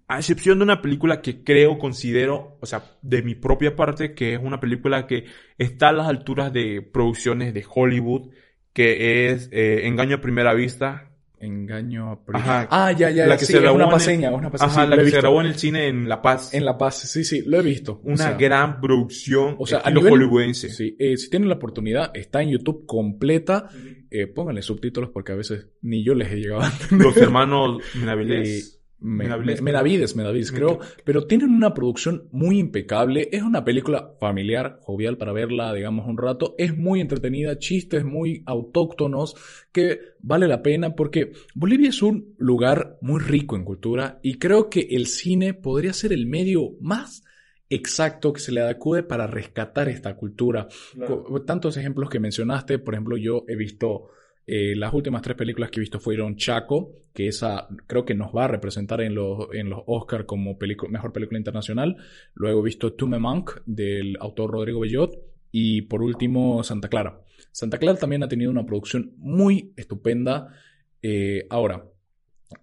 A excepción de una película que creo, considero, o sea, de mi propia parte, que es una película que está a las alturas de producciones de Hollywood, que es eh, Engaño a Primera Vista. Engaño a Ajá. Ah, ya, ya. La que sí, se grabó una el- paseña, una paseña. Ajá, sí, la que se grabó en el cine en La Paz. En La Paz, sí, sí, lo he visto. Una O sea, gran producción O sea, a nivel hollywoodense. Sí, eh, si tienen la oportunidad, está en YouTube completa. Eh, pónganle subtítulos porque a veces ni yo les he llegado a entender. Los hermanos Menavilés. Me- Menavides, Me- Menavides, creo, pero tienen una producción muy impecable. Es una película familiar, jovial para verla, digamos, un rato. Es muy entretenida, chistes muy autóctonos que vale la pena porque Bolivia es un lugar muy rico en cultura y creo que el cine podría ser el medio más exacto que se le acude para rescatar esta cultura. Tantos ejemplos que mencionaste, por ejemplo, yo he visto eh, las últimas tres películas que he visto fueron Chaco, que esa creo que nos va a representar en los, en los como mejor película internacional. Luego he visto Tume Monk del autor Rodrigo Bellot. Y por último, Santa Clara. Santa Clara también ha tenido una producción muy estupenda. Eh, ahora,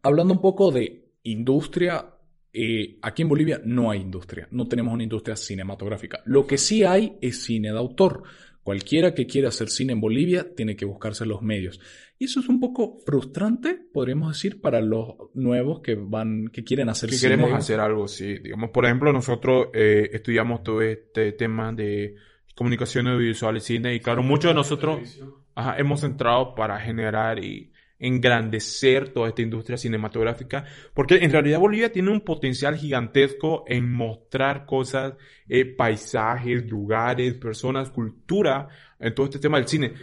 hablando un poco de industria, eh, aquí en Bolivia no hay industria, no tenemos una industria cinematográfica. Lo que sí hay es cine de autor. Cualquiera que quiera hacer cine en Bolivia tiene que buscarse los medios. Y eso es un poco frustrante, podríamos decir, para los nuevos que van, que quieren hacer que cine. queremos hacer algo, sí. Digamos, por ejemplo, nosotros eh, estudiamos todo este tema de comunicación audiovisual y cine y claro, muchos de nosotros ajá, hemos entrado para generar y engrandecer toda esta industria cinematográfica, porque en realidad Bolivia tiene un potencial gigantesco en mostrar cosas, eh, paisajes, lugares, personas, cultura, en todo este tema del cine.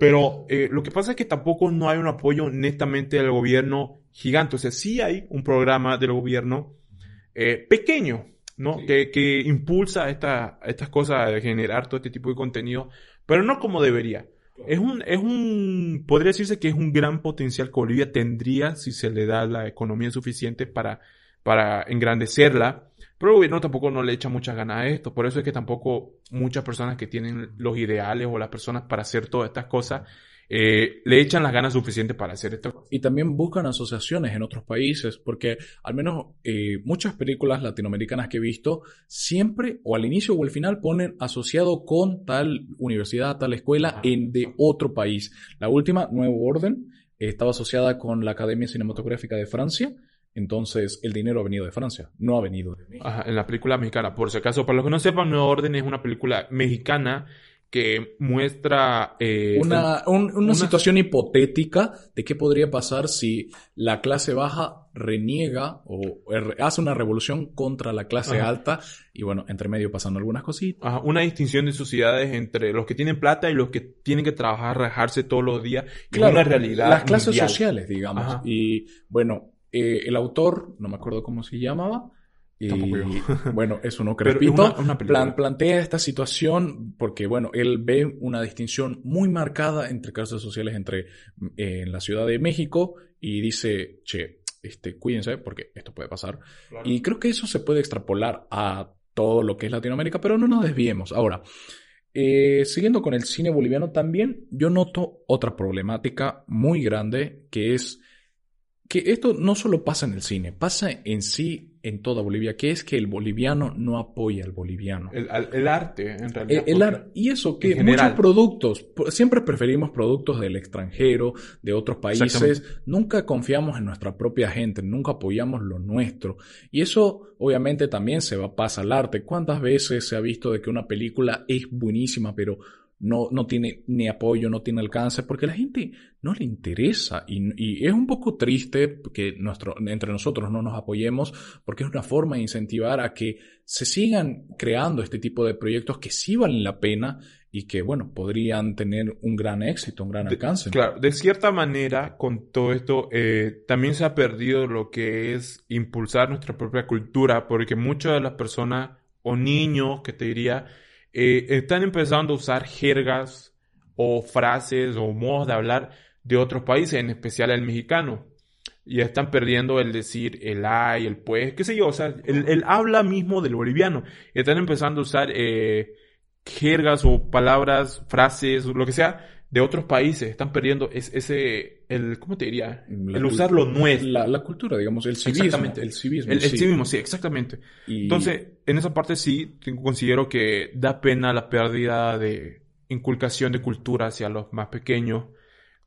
Pero eh, lo que pasa es que tampoco no hay un apoyo netamente del gobierno gigante. O sea, sí hay un programa del gobierno eh, pequeño, ¿no? Que, que impulsa esta, estas cosas de generar todo este tipo de contenido, pero no como debería. Es un, es un, podría decirse que es un gran potencial que Bolivia tendría si se le da la economía suficiente para, para engrandecerla. Pero el gobierno tampoco no le echa muchas ganas a esto. Por eso es que tampoco muchas personas que tienen los ideales o las personas para hacer todas estas cosas eh, le echan las ganas suficientes para hacer esto. Y también buscan asociaciones en otros países, porque al menos eh, muchas películas latinoamericanas que he visto, siempre o al inicio o al final ponen asociado con tal universidad, tal escuela en, de otro país. La última, Nuevo Orden, estaba asociada con la Academia Cinematográfica de Francia, entonces el dinero ha venido de Francia, no ha venido de México. Ajá, en la película mexicana. Por si acaso, para los que no sepan, Nueva Orden es una película mexicana que muestra eh, Una, un- una, una- situación hipotética de qué podría pasar si la clase baja reniega o er- hace una revolución contra la clase Ajá. alta y bueno, entre medio pasando algunas cositas. ajá, una distinción de sociedades entre los que tienen plata y los que tienen que trabajar, rajarse todos los días. es una realidad. las clases mundial. sociales, digamos. Ajá. Y bueno, eh, el autor, no me acuerdo cómo se llamaba. Y, Tampoco yo. bueno, es uno Pero crepito. una- una película. plan- plantea esta situación porque, bueno, él ve una distinción muy marcada entre clases sociales entre eh, en la Ciudad de México y dice, che, este, cuídense porque esto puede pasar. Y creo que eso se puede extrapolar a todo lo que es Latinoamérica, pero no nos desviemos. Ahora, eh, siguiendo con el cine boliviano también, yo noto otra problemática muy grande que es que esto no solo pasa en el cine, pasa en sí en toda Bolivia, que es que el boliviano no apoya al boliviano. El, arte, en realidad. el ar- y eso que muchos productos, siempre preferimos productos del extranjero, de otros países, nunca confiamos en nuestra propia gente, nunca apoyamos lo nuestro. Y eso obviamente también se va pasa al arte. ¿Cuántas veces se ha visto de que una película es buenísima, pero no, no tiene ni apoyo, no tiene alcance, porque a la gente no le interesa. Y, y es un poco triste que nuestro, entre nosotros no nos apoyemos, porque es una forma de incentivar a que se sigan creando este tipo de proyectos que sí valen la pena y que, bueno, podrían tener un gran éxito, un gran De- alcance. Claro, de cierta manera, con todo esto, eh, también se ha perdido lo que es impulsar nuestra propia cultura, porque muchas de las personas o niños, que te diría, eh, están empezando a usar jergas o frases o modos de hablar de otros países, en especial el mexicano. Y están perdiendo el decir el ay, el pues, qué sé yo, o sea, el, el habla mismo del boliviano. Están empezando a usar eh, jergas o palabras, frases, lo que sea, de otros países. Están perdiendo es- ese, el, ¿cómo te diría? La el usar lo nuestro. La, la cultura, digamos, el civismo. Exactamente. El civismo. el, el sí. civismo, sí, exactamente. Y- Entonces, en esa parte sí, considero que da pena la pérdida de inculcación de cultura hacia los más pequeños.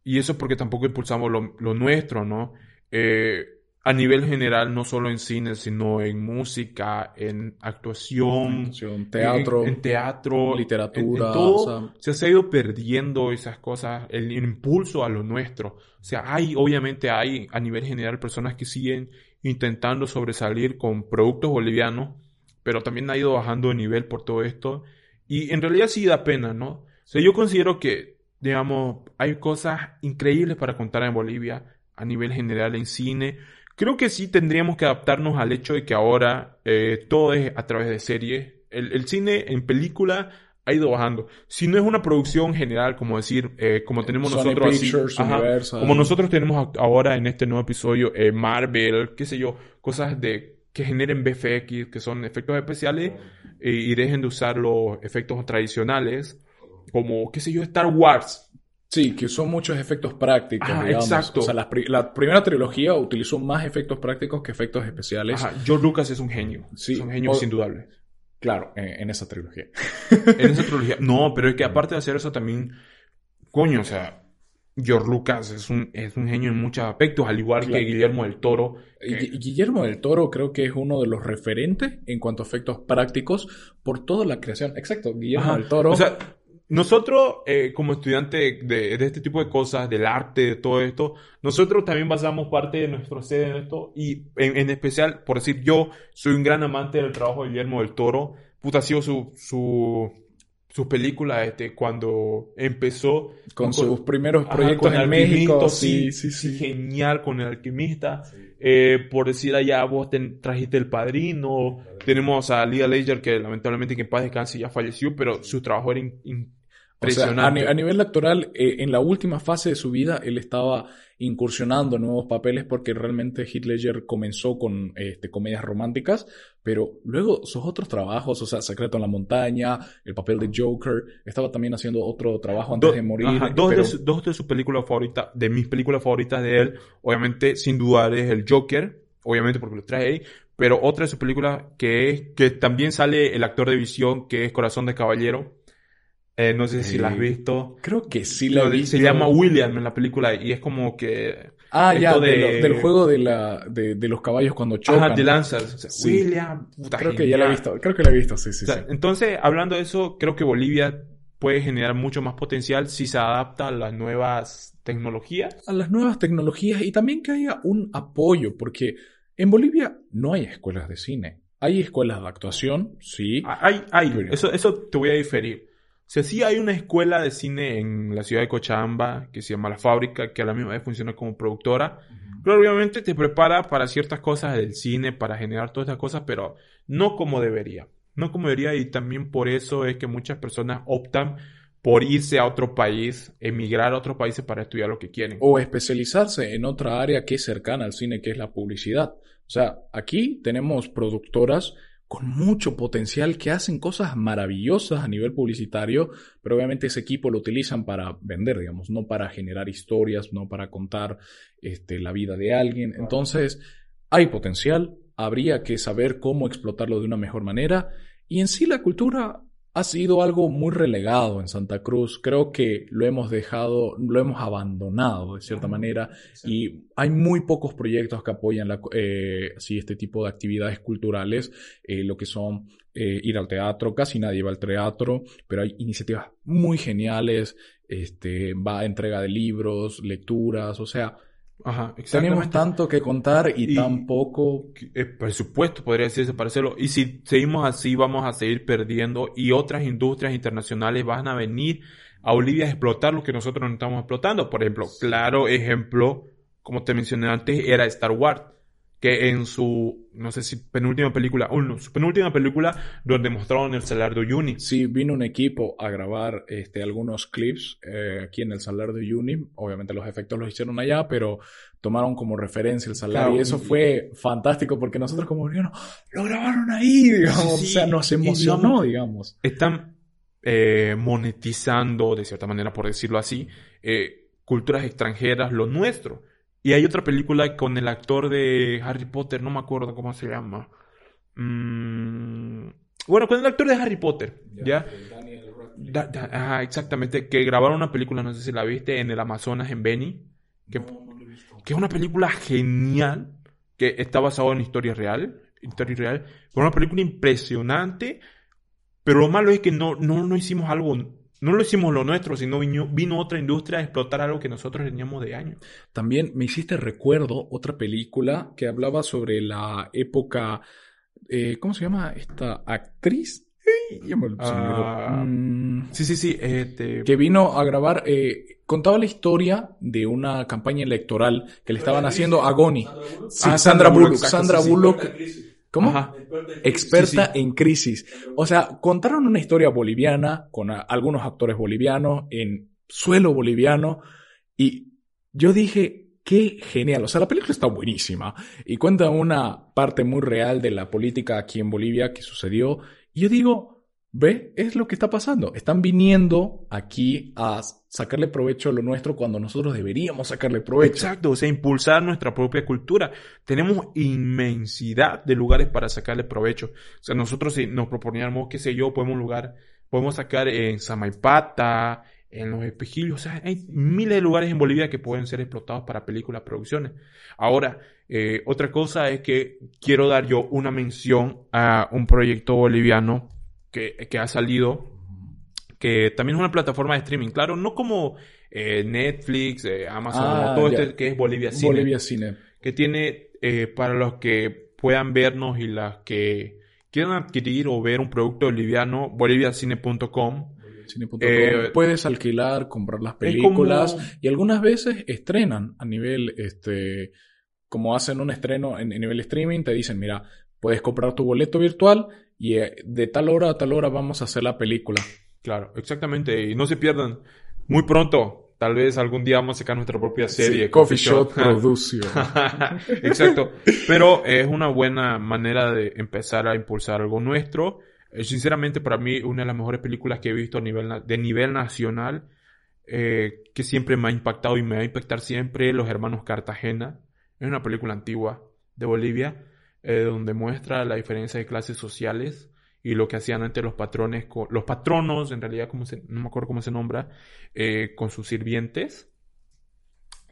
Y eso porque tampoco impulsamos lo, lo nuestro, ¿no? Eh, a nivel general, no solo en cine, sino en música, en actuación, Actuación, teatro, en, en teatro, literatura, en- en todo, o sea- se ha ido perdiendo esas cosas, el, impulso a lo nuestro. O sea, hay, obviamente hay a nivel general personas que siguen intentando sobresalir con productos bolivianos, pero también ha ido bajando de nivel por todo esto. Y en realidad sí da pena, ¿no? O sea, yo considero que, digamos, hay cosas increíbles para contar en Bolivia a nivel general en cine. Creo que sí tendríamos que adaptarnos al hecho de que ahora eh, todo es a través de series. El, el cine en película ha ido bajando. Si no es una producción general, como decir, eh, como tenemos Sony nosotros así, Pictures, ajá, como nosotros tenemos ahora en este nuevo episodio eh, Marvel, qué sé yo, cosas de que generen VFX, que son efectos especiales, y dejen de usar los efectos tradicionales, como, qué sé yo, Star Wars. Sí, que son muchos efectos prácticos, digamos. exacto. O sea, la, pri- la primera trilogía utilizó más efectos prácticos que efectos especiales. Ajá, George Lucas es un genio. Sí, es un genio o- indudable. Claro, en, en esa trilogía. En esa trilogía. No, pero es que aparte de hacer eso también, coño, o sea, George Lucas es un, es un genio en muchos aspectos, al igual Claro. que Guillermo del Toro. Guillermo del Toro creo que es uno de los referentes en cuanto a efectos prácticos por toda la creación. Exacto, Guillermo Ajá. del Toro. O sea, nosotros, eh, como estudiantes de, de este tipo de cosas, del arte, de todo esto, nosotros también basamos parte de nuestro ser en esto. Y en, en especial, por decir, yo soy un gran amante del trabajo de Guillermo del Toro. Puta, ha sido su, su, sus películas, este, cuando empezó. con sus primeros Ajá, proyectos con en el México. Alquimista, Sí, sí, sí. Genial con el alquimista. Eh, por decir allá, vos trajiste el padrino. Tenemos a Leah Ledger, que lamentablemente que en paz descanse ya falleció, pero su trabajo era in- in- O sea, a, nivel actoral, eh, en la última fase de su vida, él estaba incursionando en nuevos papeles porque realmente Heath Ledger comenzó con este, comedias románticas, pero luego sus otros trabajos, o sea, Secreto en la Montaña, el papel de Joker, estaba también haciendo otro trabajo antes Do- de morir. ajá, dos, pero- de su- dos de sus películas favoritas, de mis películas favoritas de él, obviamente, sin dudar, es el Joker, obviamente porque lo trae ahí, pero otra de sus películas que es, que también sale el actor de visión, que es Corazón de Caballero. Eh, no sé si la has Eh, visto. Creo que sí la Lo vi. de- se llama William en la película y es como que... Ah, ya, esto de de- lo- del juego de, la, de, de los caballos cuando chocan. Ajá, de Lancers. O sea, Sí. William, puta, Creo que ya la he visto, creo que la he visto, sí, sí, O sea, sí. Entonces, hablando de eso, creo que Bolivia puede generar mucho más potencial si se adapta a las nuevas tecnologías. a las nuevas tecnologías y también que haya un apoyo, porque en Bolivia no hay escuelas de cine. Hay escuelas de actuación, sí. Hay, hay, Pero- eso, eso te voy a diferir. Sea, sí hay una escuela de cine en la ciudad de Cochabamba que se llama La Fábrica, que a la misma vez funciona como productora. Pero obviamente te prepara para ciertas cosas del cine, para generar todas estas cosas, pero no como debería. No como debería y también por eso es que muchas personas optan por irse a otro país, emigrar a otros países para estudiar lo que quieren. O especializarse en otra área que es cercana al cine, que es la publicidad. O sea, aquí tenemos productoras con mucho potencial que hacen cosas maravillosas a nivel publicitario, pero obviamente ese equipo lo utilizan para vender, digamos, no para generar historias, no para contar este, la vida de alguien. Entonces, hay potencial, habría que saber cómo explotarlo de una mejor manera. Y en sí la cultura ha sido algo muy relegado en Santa Cruz. Creo que lo hemos dejado, lo hemos abandonado de cierta manera y hay muy pocos proyectos que apoyan la, eh, este tipo de actividades culturales, eh, lo que son eh, ir al teatro. Casi nadie va al teatro, pero hay iniciativas muy geniales. Este, va a entrega de libros, lecturas, o sea, Ajá, tenemos tanto que contar y, Y- tan poco. Eh, presupuesto, podría decirse, para hacerlo. Y si seguimos así, vamos a seguir perdiendo y otras industrias internacionales van a venir a Bolivia a explotar lo que nosotros no estamos explotando. Por ejemplo, claro ejemplo, como te mencioné antes, era Star Wars, que en su, no sé si penúltima película, o no, su penúltima película, donde mostraron el Salar de Uyuni. Sí, vino un equipo a grabar este, algunos clips eh, aquí en el Salar de Uyuni. Obviamente los efectos los hicieron allá, pero tomaron como referencia el Salar Claro, y eso y- fue fantástico porque nosotros como bolivianos lo grabaron ahí, digamos. Sí, o sea, nos emocionó, digamos- digamos. están eh, monetizando, de cierta manera, por decirlo así, eh, culturas extranjeras, lo nuestro. Y hay otra película con el actor de Harry Potter, no me acuerdo cómo se llama. Mm, bueno, con el actor de Harry Potter, ¿ya? Da- da- ajá, exactamente, que grabaron una película, no sé si la viste, en el Amazonas, en Beni, que, que es una película genial, que está basada en historia real, historia real, pero una película impresionante, pero lo malo es que no, no, no hicimos algo no lo hicimos lo nuestro, sino vino, vino otra industria a explotar algo que nosotros teníamos de años. También me hiciste recuerdo otra película que hablaba sobre la época. eh, ¿Cómo se llama esta actriz? Ya me-. Ah, Mm, Sí, sí, sí. este, que vino a grabar. eh, contaba la historia de una campaña electoral que le estaban haciendo a Goni. Sí, Ah, Sandra Bullock. Sandra sí, sí. Bullock. ¿Cómo? Ajá. Experta Sí, sí. en crisis. O sea, contaron una historia boliviana con a- algunos actores bolivianos en suelo boliviano y yo dije, qué genial. O sea, la película está buenísima y cuenta una parte muy real de la política aquí en Bolivia que sucedió y yo digo, ve, es lo que está pasando. Están viniendo aquí a sacarle provecho a lo nuestro cuando nosotros deberíamos sacarle provecho. Exacto, o sea, impulsar nuestra propia cultura. Tenemos inmensidad de lugares para sacarle provecho. O sea, nosotros si nos proponíamos, qué sé yo, podemos lugar, podemos sacar en Samaipata, en Los Espejillos, o sea, hay miles de lugares en Bolivia que pueden ser explotados para películas, producciones. Ahora, eh, otra cosa es que quiero dar yo una mención a un proyecto boliviano que, que ha salido, que también es una plataforma de streaming, claro, no como eh, Netflix, eh, Amazon, Ah, todo ya. este que es Bolivia Cine, Bolivia Cine. que tiene eh, para los que puedan vernos y las que quieran adquirir o ver un producto boliviano, boliviacine.com. Cine.com. Eh, Puedes alquilar, comprar las películas como- y algunas veces estrenan a nivel, este, como hacen un estreno en, en nivel streaming, te dicen, mira, puedes comprar tu boleto virtual y eh, de tal hora a tal hora vamos a hacer la película. Claro, exactamente. Y no se pierdan. Muy pronto, tal vez algún día vamos a sacar nuestra propia serie. Sí, Coffee Shop Production. Exacto. Pero es una buena manera de empezar a impulsar algo nuestro. Eh, Sinceramente, para mí, una de las mejores películas que he visto a nivel, de nivel nacional, eh, que siempre me ha impactado y me va a impactar siempre, Los Hermanos Cartagena. Es una película antigua de Bolivia, eh, donde muestra la diferencia de clases sociales y lo que hacían antes los patrones, los patronos, en realidad, como se- no me acuerdo cómo se nombra, eh, con sus sirvientes.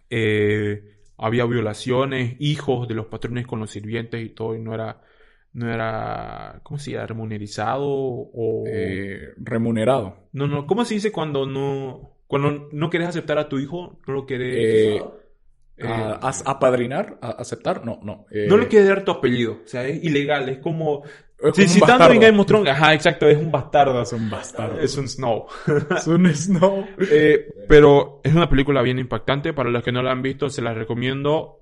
Eh, había violaciones, hijos de los patrones con los sirvientes y todo, y no era, no era, ¿cómo se llama? Remunerizado o... Eh, remunerado. No, no, ¿cómo se dice cuando no, cuando no quieres aceptar a tu hijo? No lo quieres... Eh, eh, a- apadrinar, a- aceptar, no, no. eh, no le quieres dar tu apellido, o sea, es ilegal, es como... es Sí, citando en Game of Thrones, ajá, exacto, es un bastardo. Es un bastardo. Es un snow. Es un snow. Eh, pero es una película bien impactante. Para los que no la han visto, se la recomiendo.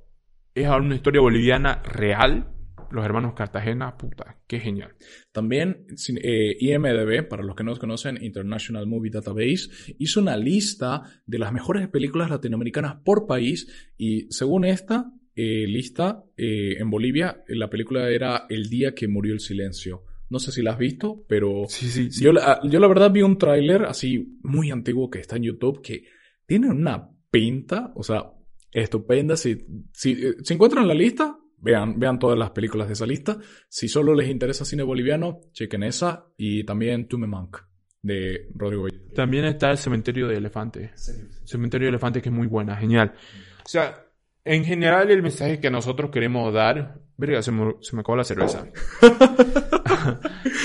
Es una historia boliviana real. Los hermanos Cartagena, puta, qué genial. También eh, IMDB, para los que no los conocen, International Movie Database, hizo una lista de las mejores películas latinoamericanas por país y según esta eh, lista, eh, en Bolivia eh, la película era El día que murió el silencio. No sé si la has visto, pero Sí, sí, sí. yo, la, yo la verdad vi un tráiler así muy antiguo que está en YouTube que tiene una pinta, o sea, estupenda. Si, si, eh, si encuentran la lista, vean, vean todas las películas de esa lista. Si solo les interesa cine boliviano, chequen esa y también Tume Monk de Rodrigo Bello. También está el Cementerio de Elefantes. Cementerio de Elefantes que es muy buena, genial. O sea, en general el mensaje que nosotros queremos dar... Verga, se me, se me acabó la cerveza.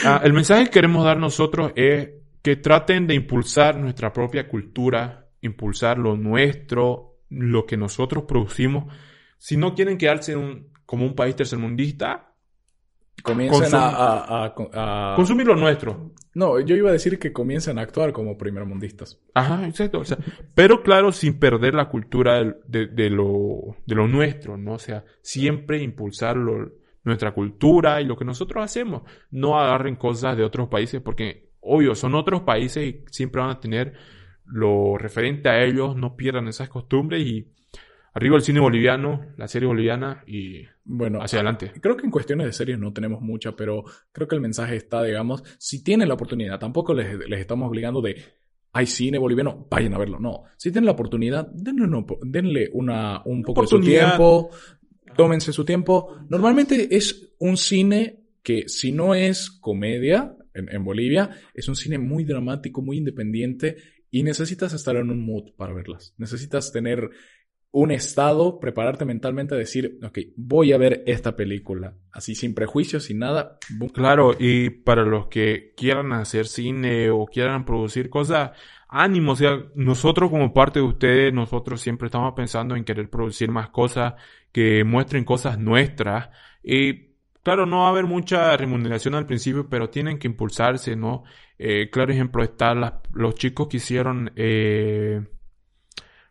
Ah, el mensaje que queremos dar nosotros es que traten de impulsar nuestra propia cultura, impulsar lo nuestro, lo que nosotros producimos. Si no quieren quedarse en un- como un país tercermundista, Comiencen Consum- a, a- a- a- consumir lo nuestro. No, yo iba a decir que comiencen a actuar como primermundistas. Ajá, exacto. O sea, pero claro, sin perder la cultura del- de, de lo, de lo nuestro, ¿no? O sea, siempre impulsar lo- nuestra cultura y lo que nosotros hacemos. No agarren cosas de otros países porque, obvio, son otros países y siempre van a tener lo referente a ellos, no pierdan esas costumbres y arriba el cine boliviano, la serie boliviana y Bueno, hacia adelante. Creo que en cuestiones de series no tenemos mucha, pero creo que el mensaje está, digamos, si tienen la oportunidad, tampoco les, les estamos obligando de, hay cine boliviano, vayan a verlo. No, si tienen la oportunidad, denle, una denle una, un poco de su tiempo, tómense su tiempo. Normalmente es un cine que si no es comedia en, en Bolivia, es un cine muy dramático, muy independiente y necesitas estar en un mood para verlas. Necesitas tener un estado, prepararte mentalmente a decir, ok, voy a ver esta película, así sin prejuicios, sin nada. Claro, y para los que quieran hacer cine o quieran producir cosas, ánimo, o sea, nosotros como parte de ustedes, nosotros siempre estamos pensando en querer producir más cosas que muestren cosas nuestras. Y claro, no va a haber mucha remuneración al principio, pero tienen que impulsarse, ¿no? Eh, claro ejemplo está los chicos que hicieron, eh,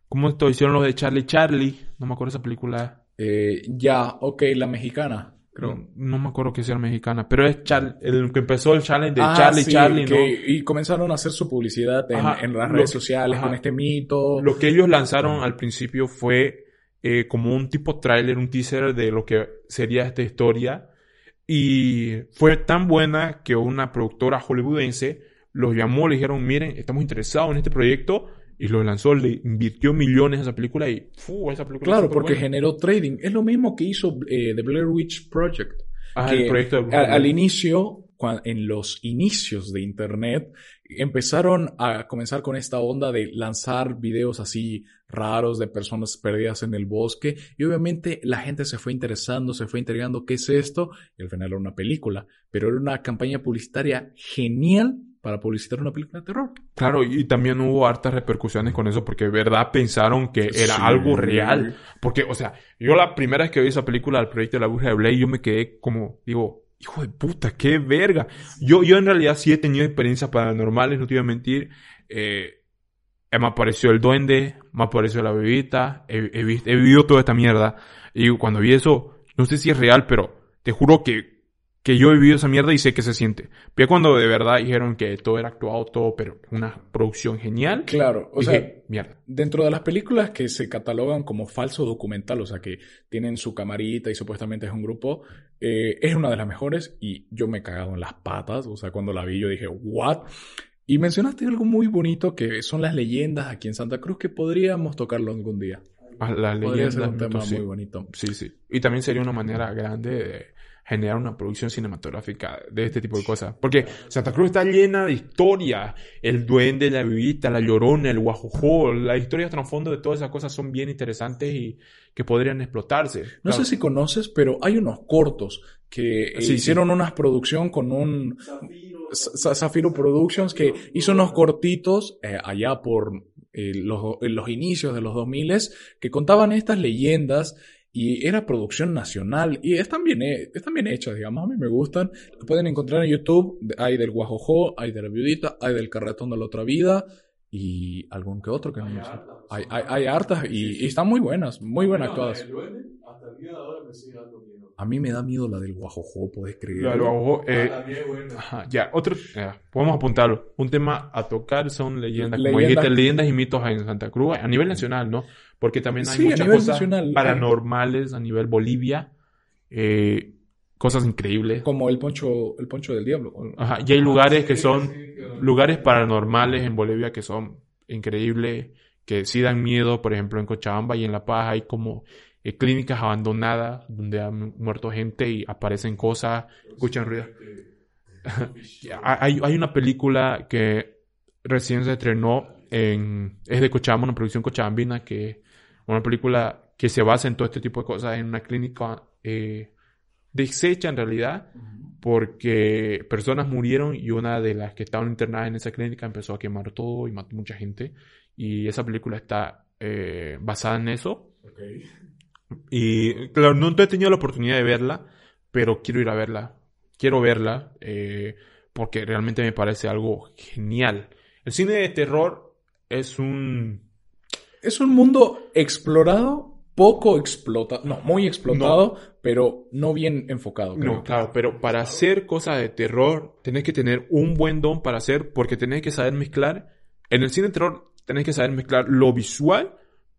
¿cómo esto? Hicieron los de Charlie Charlie, no me acuerdo esa película. Eh, ya, ok, la mexicana, creo. No, no me acuerdo que sea mexicana, pero es Char- el que empezó el challenge de Ah, Charlie sí, Charlie, ¿no? que- Y comenzaron a hacer su publicidad en, Ajá, en las redes que- sociales ajá. con este mito. Lo que ellos lanzaron al principio fue eh, como un tipo tráiler, un teaser de lo que sería esta historia. Y fue tan buena que una productora hollywoodense los llamó, le dijeron, miren, estamos interesados en este proyecto. Y lo lanzó, le invirtió millones a esa película y ¡fu! esa película Claro, porque generó trading. Es lo mismo que hizo eh, The Blair Witch Project. Ah, que el proyecto de Bruce a- Willis. al inicio, cua- en los inicios de Internet, empezaron a comenzar con esta onda de lanzar videos así raros de personas perdidas en el bosque y obviamente la gente se fue interesando, se fue intrigando qué es esto y al final era una película, pero era una campaña publicitaria genial para publicitar una película de terror. Claro, y también hubo hartas repercusiones con eso porque de verdad pensaron que era Sí. algo real. Porque, o sea, yo la primera vez que vi esa película, el proyecto de la bruja de Blair, yo me quedé como, digo, hijo de puta, qué verga. Yo, yo en realidad sí he tenido experiencias paranormales, no te voy a mentir. Eh, eh, me apareció el duende, me apareció la bebita, he, he he vivido toda esta mierda. Y cuando vi eso, no sé si es real, pero te juro que que yo he vivido esa mierda y sé que se siente. Pero cuando de verdad dijeron que todo era actuado, todo, pero una producción genial, Claro, o dije, sea, mierda. Dentro de las películas que se catalogan como falso documental, o sea, que tienen su camarita y supuestamente es un grupo, eh, es una de las mejores y yo me he cagado en las patas, o sea, cuando la vi yo dije, ¿what? Y mencionaste algo muy bonito que son las leyendas aquí en Santa Cruz que podríamos tocarlo algún día. A la Podría ser un tema mitos, sí. muy bonito. Sí, sí. Y también sería una manera grande de generar una producción cinematográfica de este tipo de cosas. Porque Santa Cruz está llena de historia. El duende, la bebita, la llorona, el guajojó. Las historias trasfondo de todas esas cosas son bien interesantes y que podrían explotarse. No Claro. sé si conoces, pero hay unos cortos que eh, Sí, sí. hicieron una producción con un Zafiro. Productions que hizo unos cortitos eh, allá por eh, los, los inicios de los 2000 que contaban estas leyendas y era producción nacional y están bien, están bien hechas, digamos, a mí me gustan. Lo pueden encontrar en YouTube, hay del Guajojo, hay de la viudita, hay del carretón de la otra vida y algún que otro que no me sé. Hay, hay, hay hartas y, y están muy buenas, muy bien actuadas. Hasta el día de ahora me sigue dando miedo. A mí me da miedo la del Guajojo, puedes creer. La del guajojó, eh, Ah, también es buena. Ajá, ya, otro, ya, podemos apuntarlo. Un tema a tocar son leyendas, como Leyendas. dijiste, leyendas y mitos en Santa Cruz, a nivel nacional, ¿no? Porque también hay Sí, muchas cosas nacional. paranormales a nivel Bolivia, eh, cosas increíbles. Como el poncho, el poncho del diablo. Ajá, y hay lugares que son lugares paranormales en Bolivia que son increíbles, que sí dan miedo, por ejemplo, en Cochabamba y en La Paz hay como eh, clínicas abandonadas donde han muerto gente y aparecen cosas, escuchan ruido. Hay, hay una película que recién se estrenó en, es de Cochabamba, una producción cochabambina que es una película que se basa en todo este tipo de cosas en una clínica eh, deshecha en realidad porque personas murieron y una de las que estaban internadas en esa clínica empezó a quemar todo y mató mucha gente. Y esa película está eh, basada en eso y claro, no he tenido la oportunidad de verla pero quiero ir a verla quiero verla eh, porque realmente me parece algo genial el cine de terror es un Es un mundo explorado, poco explotado, no, muy explotado, pero no bien enfocado. creo. No, claro, pero para hacer cosas de terror tenés que tener un buen don para hacer, porque tenés que saber mezclar. En el cine de terror tenés que saber mezclar lo visual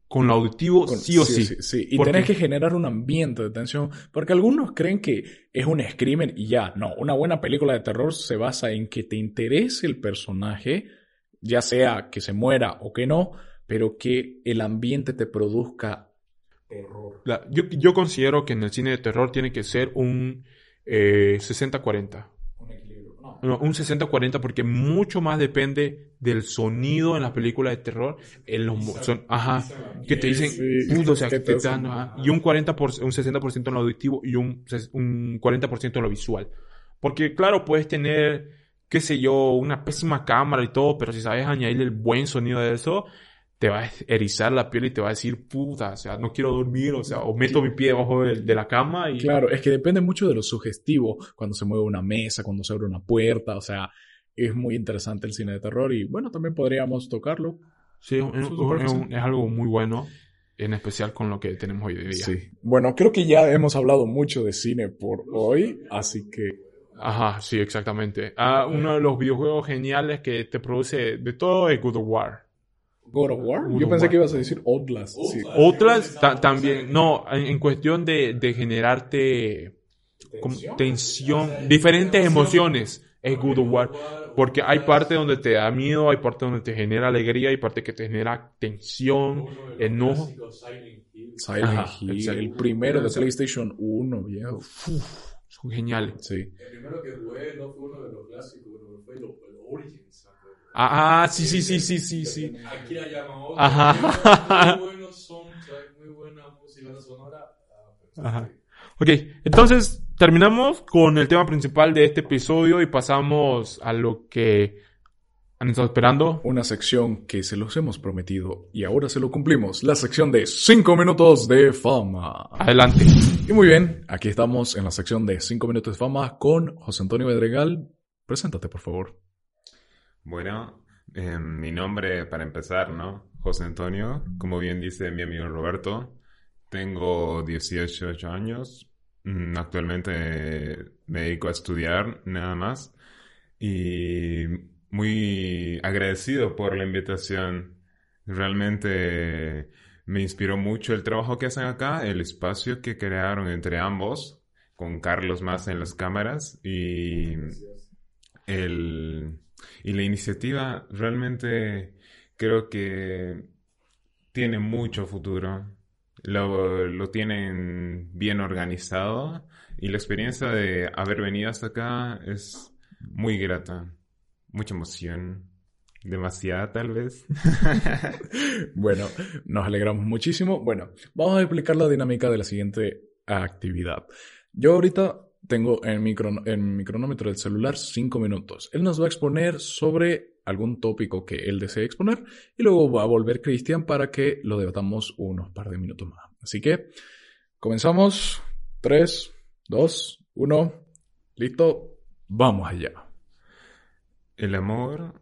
con lo auditivo, Con- sí o sí. Y ¿Por tenés que generar un ambiente de tensión, porque algunos creen que es un screamer y ya, no, una buena película de terror se basa en que te interese el personaje, ya sea que se muera o que no, pero que el ambiente te produzca terror. La- yo, yo considero que en el cine de terror tiene que ser un eh, 60-40. No, un 60-40 porque mucho más depende del sonido en las películas de terror. En los, son, ajá, que te dicen, Sí, puto, o sea, que que te te dan, hacen- ajá, y un 40%, un 60% en lo auditivo y un, un 40% en lo visual. Porque, claro, puedes tener, qué sé yo, una pésima cámara y todo, pero si sabes añadirle el buen sonido de eso, te va a erizar la piel y te va a decir, puta, o sea, no quiero dormir, o sea, o meto mi pie debajo de, de la cama y... Claro, es que depende mucho de lo sugestivo, cuando se mueve una mesa, cuando se abre una puerta, o sea, es muy interesante el cine de terror y bueno, también podríamos tocarlo. Sí, es, es es- es algo muy bueno, en especial con lo que tenemos hoy día. Sí. Bueno, creo que ya hemos hablado mucho de cine por hoy, así que Ajá, sí, exactamente. Ah, uno de los videojuegos geniales que te produce de todo es God of War. God of War. Yo pensé que ibas a decir Outlast. sí. Otras ta- también, no, en, en cuestión de, de generarte como tensión, diferentes emociones, es God of War. Porque hay parte donde te da miedo, hay parte donde te genera alegría, hay parte que te genera tensión, enojo. Silent Ajá, Hill, exacto. el primero de PlayStation 1, viejo. Son geniales. Sí. El primero que jugué no fue uno de los clásicos, pero fue el, el Origins. Ah, ah, sí, sí, sí, sí, sí, sí. Aquí la llaman otro. Ajá. Muy buenos soundtrack, muy buena música sonora. Ajá. Ok, entonces terminamos con el tema principal de este episodio y pasamos a lo que han estado esperando. Una sección que se los hemos prometido y ahora se lo cumplimos. La sección de 5 minutos de fama. Adelante. Y muy bien, aquí estamos en la sección de 5 minutos de fama con José Antonio Bedregal. Preséntate, por favor. Bueno, eh, mi nombre para empezar, ¿no? José Antonio, como bien dice mi amigo Roberto, tengo 18 años, Mm, actualmente me dedico a estudiar nada más y muy agradecido por la invitación. Realmente me inspiró mucho el trabajo que hacen acá, el espacio que crearon entre ambos, con Carlos más en las cámaras y el, y la iniciativa realmente creo que tiene mucho futuro. Lo, lo tienen bien organizado y la experiencia de haber venido hasta acá es muy grata. Mucha emoción. Demasiada tal vez. Bueno, nos alegramos muchísimo. Bueno, vamos a explicar la dinámica de la siguiente actividad. Yo ahorita tengo en mi, en cronómetro del celular 5 minutos. Él nos va a exponer sobre algún tópico que él desee exponer y luego va a volver Cristian para que lo debatamos unos par de minutos más. Así que comenzamos. 3, 2, 1. Listo. Vamos allá. El amor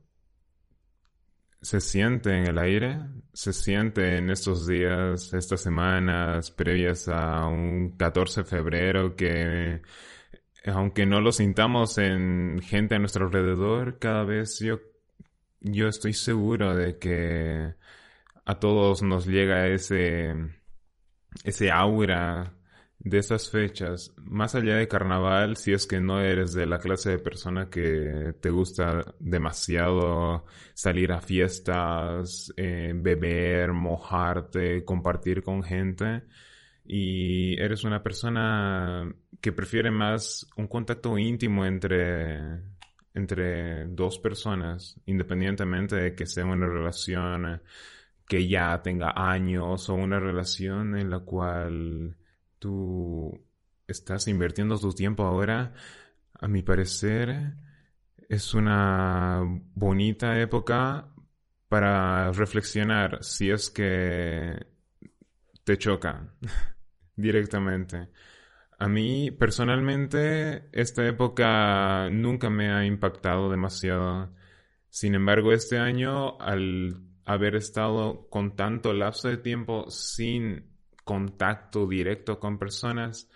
se siente en el aire, se siente en estos días, estas semanas previas a un 14 de febrero que, aunque no lo sintamos en gente a nuestro alrededor, cada vez yo, yo estoy seguro de que a todos nos llega ese, ese aura de esas fechas, más allá de carnaval, si es que no eres de la clase de persona que te gusta demasiado salir a fiestas, eh, beber, mojarte, compartir con gente, y eres una persona que prefiere más un contacto íntimo entre, entre dos personas, independientemente de que sea una relación que ya tenga años o una relación en la cual tú estás invirtiendo tu tiempo ahora, a mi parecer, es una bonita época para reflexionar si es que te choca directamente. A mí, personalmente, esta época nunca me ha impactado demasiado. Sin embargo, este año, al haber estado con tanto lapso de tiempo sin contacto directo con personas,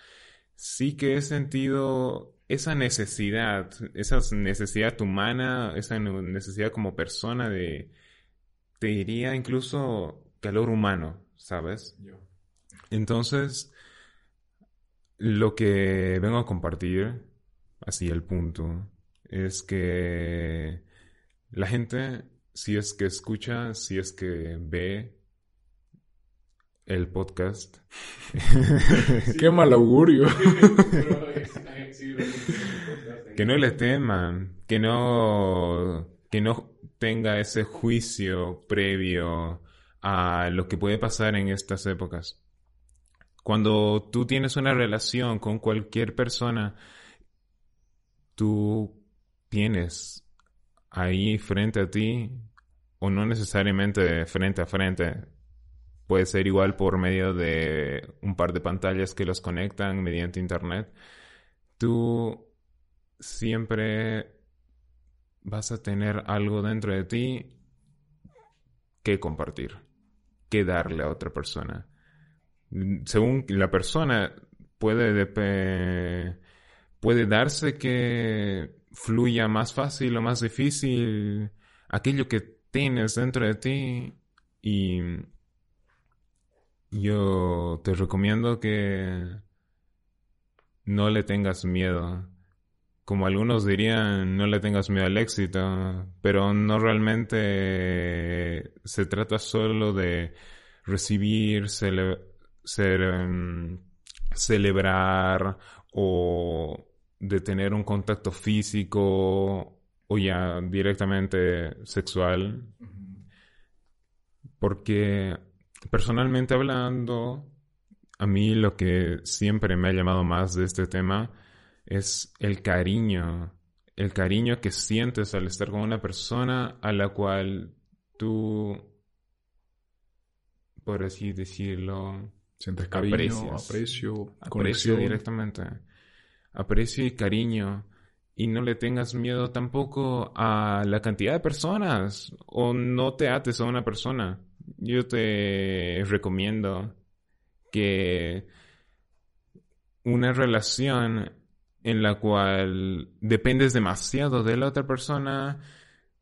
sí que he sentido esa necesidad, esa necesidad humana, esa necesidad como persona de, te diría incluso calor humano, ¿sabes? Entonces, lo que vengo a compartir, así el punto, es que la gente, si es que escucha, si es que ve el podcast, Qué mal augurio. que no le teman, que no, que no tenga ese juicio previo a lo que puede pasar en estas épocas. Cuando tú tienes una relación con cualquier persona, tú tienes ahí frente a ti, o no necesariamente frente a frente, puede ser igual por medio de un par de pantallas que los conectan mediante internet, tú siempre vas a tener algo dentro de ti que compartir, que darle a otra persona. Según la persona puede, puede darse que fluya más fácil o más difícil aquello que tienes dentro de ti y yo te recomiendo que no le tengas miedo como algunos dirían, no le tengas miedo al éxito, pero no realmente se trata solo de recibir, em, celebrar o de tener un contacto físico o ya directamente sexual. Porque personalmente hablando, a mí lo que siempre me ha llamado más de este tema es el cariño, el cariño que sientes al estar con una persona a la cual tú, por así decirlo, sientes cariño, aprecias, aprecio, aprecio directamente, aprecio y cariño. Y no le tengas miedo tampoco a la cantidad de personas o no te ates a una persona. Yo te recomiendo que una relación en la cual dependes demasiado de la otra persona,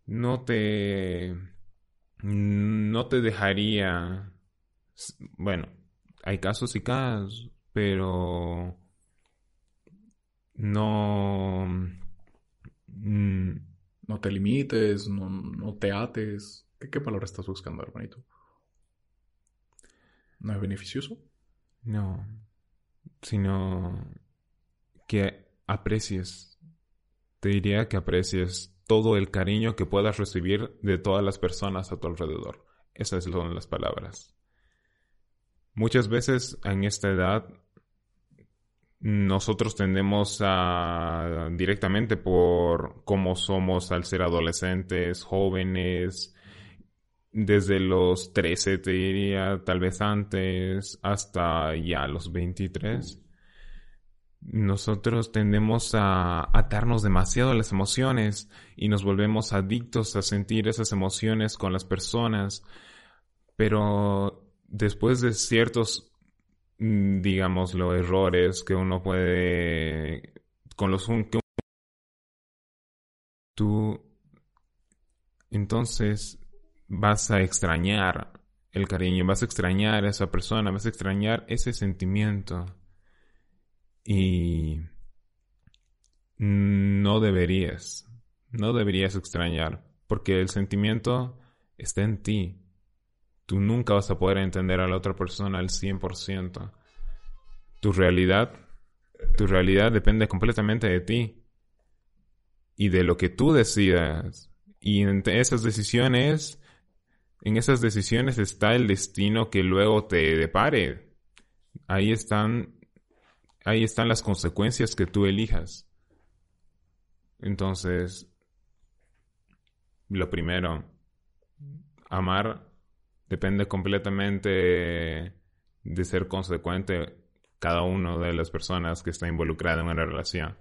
no te, no te dejaría, bueno, hay casos y casos, pero no, mm, no te limites, no, no te ates. ¿Qué, ¿Qué palabra estás buscando, hermanito? ¿No es beneficioso? No, sino que aprecies, te diría que aprecies todo el cariño que puedas recibir de todas las personas a tu alrededor. Esas son las palabras. Muchas veces en esta edad nosotros tendemos a directamente por cómo somos al ser adolescentes, jóvenes, desde los 13 te diría, tal vez antes, hasta ya los 23 nosotros tendemos a atarnos demasiado a las emociones y nos volvemos adictos a sentir esas emociones con las personas, pero después de ciertos, mm, digámoslo, errores que uno puede, con los que tú, entonces vas a extrañar el cariño, vas a extrañar a esa persona, vas a extrañar ese sentimiento. Y no deberías, no deberías extrañar, porque el sentimiento está en ti. Tú nunca vas a poder entender a la otra persona al 100%. Tu realidad, tu realidad depende completamente de ti y de lo que tú decidas. Y en esas decisiones, en esas decisiones está el destino que luego te depare. Ahí están ahí están las consecuencias que tú elijas. Entonces, lo primero, amar depende completamente de ser consecuente cada una de las personas que está involucrada en una relación.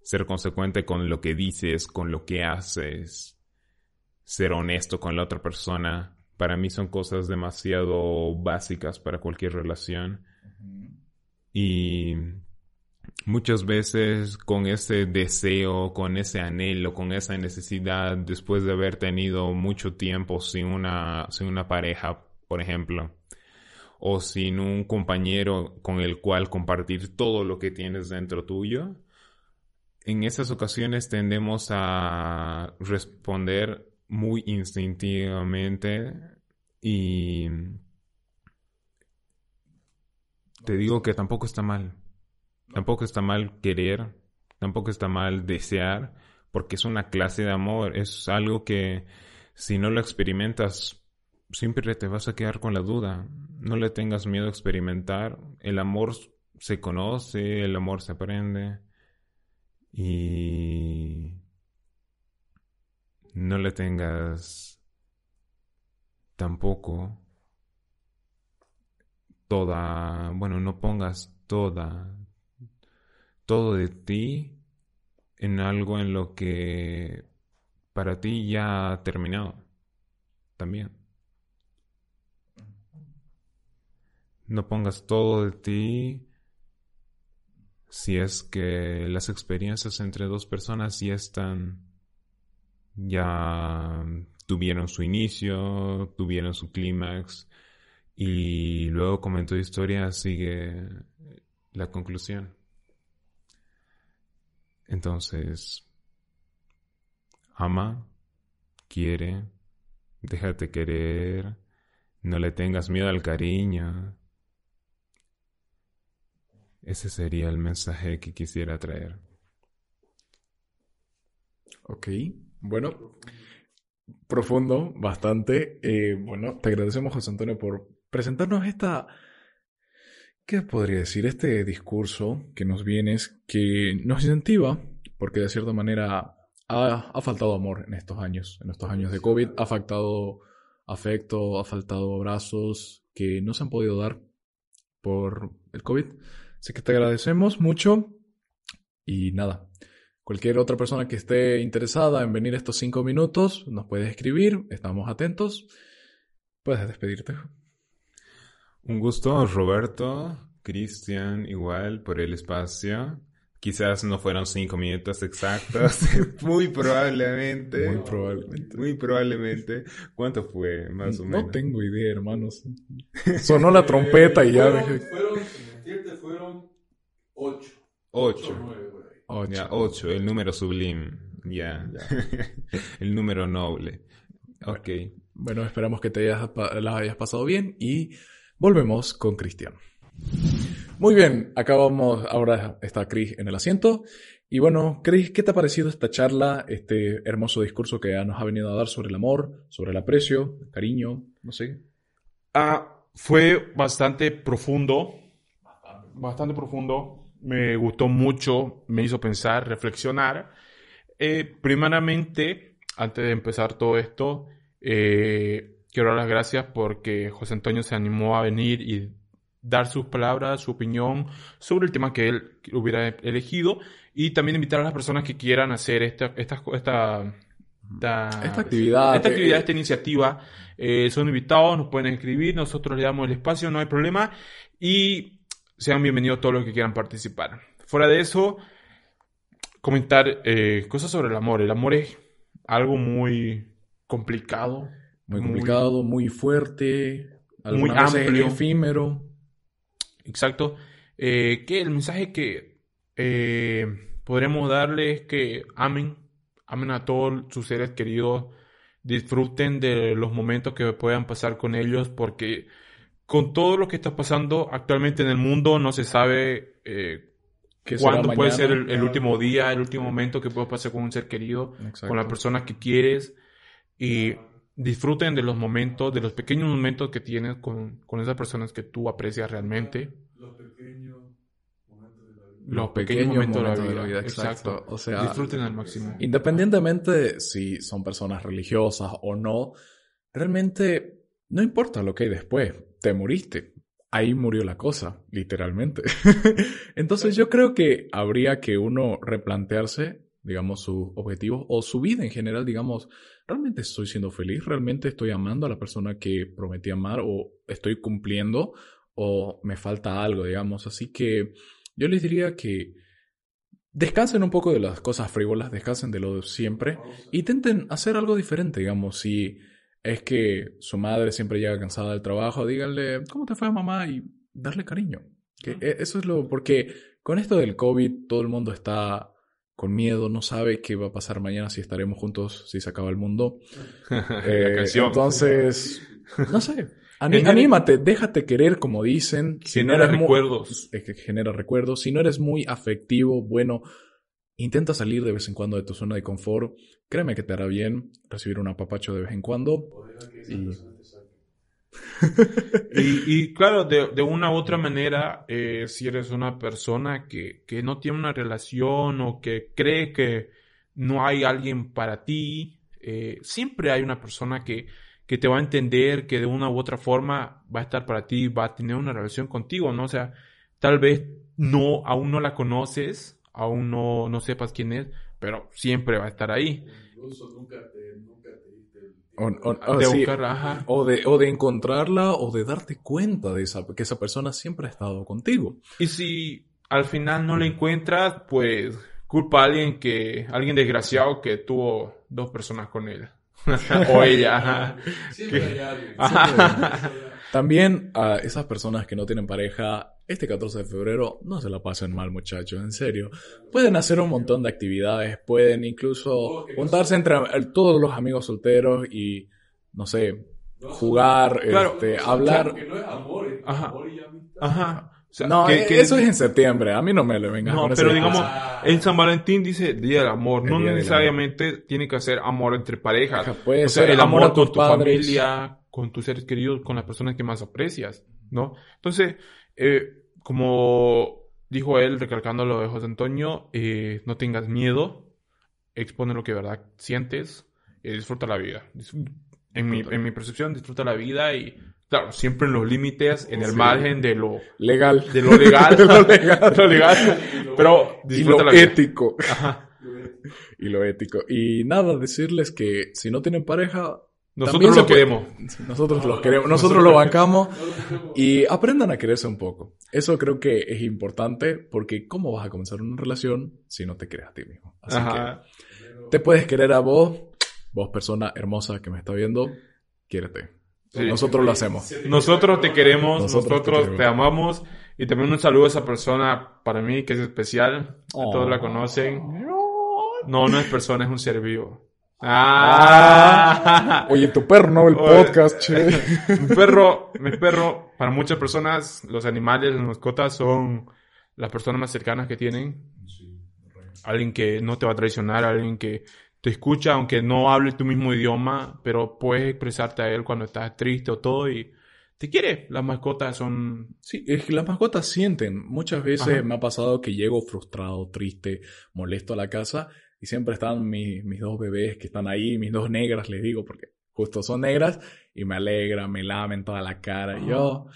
Ser consecuente con lo que dices, con lo que haces, ser honesto con la otra persona, para mí son cosas demasiado básicas para cualquier relación. Y muchas veces con ese deseo, con ese anhelo, con esa necesidad, después de haber tenido mucho tiempo sin una, sin una pareja, por ejemplo, o sin un compañero con el cual compartir todo lo que tienes dentro tuyo, en esas ocasiones tendemos a responder muy instintivamente y te digo que tampoco está mal. Tampoco está mal querer, tampoco está mal desear, porque es una clase de amor, es algo que si no lo experimentas, siempre te vas a quedar con la duda. No le tengas miedo a experimentar. El amor se conoce, el amor se aprende. Y no le tengas tampoco toda, bueno, no pongas toda, todo de ti en algo en lo que para ti ya ha terminado también. No pongas todo de ti si es que las experiencias entre dos personas ya están, ya tuvieron su inicio, tuvieron su clímax y luego como en tu historia sigue la conclusión. Entonces, ama, quiere, déjate querer, no le tengas miedo al cariño. Ese sería el mensaje que quisiera traer. Ok, bueno, profundo, bastante. Eh, bueno, te agradecemos, José Antonio, por presentarnos esta, ¿qué podría decir? Este discurso que nos vienes, que nos incentiva, porque de cierta manera ha, ha faltado amor en estos años, en estos años de COVID, ha faltado afecto, ha faltado abrazos que no se han podido dar por el COVID. Así que te agradecemos mucho y nada. Cualquier otra persona que esté interesada en venir estos cinco minutos nos puede escribir, estamos atentos. Puedes despedirte. Un gusto, Roberto, Cristian, igual por el espacio. Quizás no fueron cinco minutos exactos, muy probablemente. Muy probablemente. Muy probablemente. ¿Cuánto fue, más o menos? No tengo idea, hermanos. Sonó la trompeta y ya fueron, dejé. Fueron, fueron ocho. Ocho. o nueve, por ahí. Ocho. Ya, ocho, el número sublime. Ya. el número noble. Ok. Bueno, esperamos que te hayas, pa- la hayas pasado bien y volvemos con Cristian. Muy bien, acabamos, ahora está Chris en el asiento. Y bueno, Chris, ¿qué te ha parecido esta charla, este hermoso discurso que nos ha venido a dar sobre el amor, sobre el aprecio, el cariño, no sé? Ah, fue bastante profundo. Bastante profundo. Me gustó mucho. Me hizo pensar, reflexionar. Eh, primeramente, antes de empezar todo esto, eh, quiero dar las gracias porque José Antonio se animó a venir y dar sus palabras, su opinión sobre el tema que él hubiera elegido y también invitar a las personas que quieran hacer esta, esta, esta, esta, Esta actividad, esta, actividad, eh, esta iniciativa. Eh, son invitados, nos pueden escribir, nosotros le damos el espacio, no hay problema y sean bienvenidos todos los que quieran participar. Fuera de eso, comentar eh, cosas sobre el amor. El amor es algo muy complicado. Muy complicado, muy fuerte, Muy amplio. efímero. Exacto. Eh, que el mensaje que eh, podremos darle es que amen, amen a todos sus seres queridos, disfruten de los momentos que puedan pasar con ellos, porque con todo lo que está pasando actualmente en el mundo no se sabe eh, ¿Qué será cuándo puede ser el, el último día, el último momento que puede pasar con un ser querido, Exacto. con la persona que quieres y disfruten de los momentos, de los pequeños momentos que tienes con, con esas personas que tú aprecias realmente. Los pequeños momentos de la vida. Los pequeños momentos de la vida. exacto. O sea, Disfruten al máximo. Independientemente de si son personas religiosas o no, realmente no importa lo que hay después. Te moriste. Ahí murió la cosa, literalmente. Entonces yo creo que habría que uno replantearse, digamos, sus objetivos o su vida en general, digamos, ¿realmente estoy siendo feliz? ¿Realmente estoy amando a la persona que prometí amar o estoy cumpliendo o me falta algo, digamos? Así que yo les diría que descansen un poco de las cosas frívolas, descansen de lo de siempre y intenten hacer algo diferente, digamos, si es que su madre siempre llega cansada del trabajo, díganle, ¿cómo te fue mamá? y darle cariño. Que e- eso es lo, porque con esto del COVID todo el mundo está con miedo, no sabe qué va a pasar mañana, si estaremos juntos, si se acaba el mundo. Eh. Entonces, no sé. Anímate, déjate querer, como dicen. Si no Genera eres muy- recuerdos. es que genera recuerdos. Si no eres muy afectivo, bueno, Intenta salir de vez en cuando de tu zona de confort. Créeme que te hará bien recibir un apapacho de vez en cuando. Y Y, y claro, de, de una u otra manera, eh, si eres una persona que, que no tiene una relación o que cree que no hay alguien para ti, eh, siempre hay una persona que, que te va a entender, que de una u otra forma va a estar para ti, va a tener una relación contigo, ¿no? O sea, tal vez no, aún no la conoces, aún no, no sepas quién es, pero siempre va a estar ahí. Incluso nunca te, nunca O, De sí, buscar, ajá. o de, o de encontrarla o de darte cuenta de esa, que esa persona siempre ha estado contigo. Y si al final no la encuentras, pues culpa a alguien que, alguien desgraciado que tuvo dos personas con él. o ella. ajá. Siempre hay alguien. Ajá. También a esas personas que no tienen pareja, este 14 de febrero no se la pasen mal, muchachos, en serio. Pueden hacer un montón de actividades, pueden incluso juntarse entre todos los amigos solteros y, no sé, jugar, Claro. este, hablar. Que no es amor, es Ajá. amor y amistad. Ajá. O sea, No, que- eh, que- eso es en septiembre, a mí no me le vengas No, pero digamos, en San Valentín dice Día del Amor. El No necesariamente tiene que ser amor entre parejas. Puede O sea, ser el amor amor, a tu padres. familia, con tus seres queridos, con las personas que más aprecias, ¿no? Entonces, eh, como dijo él, recalcando lo de José Antonio, eh, no tengas miedo, expone lo que de verdad sientes y disfruta la vida. En mi, en mi percepción, disfruta la vida y, claro, siempre en los límites, en el Sí. margen de lo, Legal. de lo legal. De lo legal. de lo legal. Pero y lo la ético. Ajá. Y lo ético. Y nada, decirles que si no tienen pareja, Nosotros lo queremos. nosotros los queremos, nosotros lo bancamos y aprendan a quererse un poco. Eso creo que es importante porque ¿cómo vas a comenzar una relación si no te crees a ti mismo? Así Ajá. que te puedes querer a vos, vos persona hermosa que me está viendo, quiérete. Sí. Nosotros lo hacemos. Nosotros te queremos, Nosotros nosotros, te te, amamos. Y también un saludo a esa persona para mí que es especial. Oh. Todos la conocen. No, no es persona, es un ser vivo. Ah. ¡Ah! Oye, tu perro no el Oye. podcast, che. mi perro, mi perro, para muchas personas, los animales, las mascotas son las personas más cercanas que tienen. Alguien que no te va a traicionar, alguien que te escucha, aunque no hable tu mismo idioma, pero puedes expresarte a él cuando estás triste o todo y te quiere. Las mascotas son Sí, es que las mascotas sienten. Muchas veces Ajá. me ha pasado que llego frustrado, triste, molesto a la casa y siempre están mi- mis dos bebés que están ahí, mis dos negras, les digo, porque justo son negras y me alegran, me lamen toda la cara. Y yo,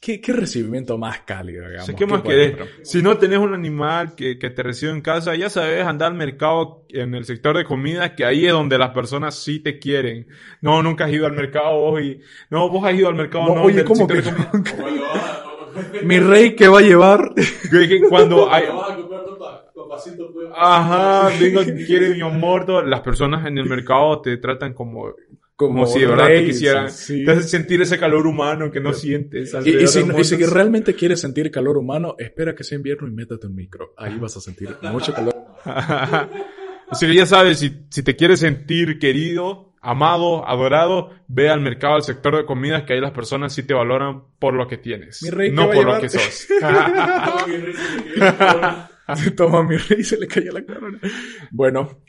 ¿qué, qué recibimiento más cálido, digamos. Sí, ¿Qué más puedes querés? Si no tenés un animal que, que te recibe en casa, ya sabes, andar al mercado en el sector de comida, que ahí es donde las personas sí te quieren. No, nunca has ido al mercado vos y... No, vos has ido al mercado, No, no, oye, ¿cómo que Mi rey, ¿qué va a llevar? Cuando hay... cuando vas a comprar tu pa- tu pasito, pues, Ajá, vengo, quiere mi amor. todo. Las personas en el mercado te tratan como... Como, si de verdad te quisieran. sí. Te sentir ese calor humano que no sientes. Y, y si, y si realmente quieres sentir calor humano, espera que sea invierno y métate un micro. Ahí vas a sentir mucho calor. Así que ya sabes, si, si te quieres sentir querido, amado, adorado, ve al mercado, al sector de comidas, que ahí las personas sí te valoran por lo que tienes. Mi rey, ¿qué no por lo que sos. Toma mi rey y se le cayó la corona. Bueno,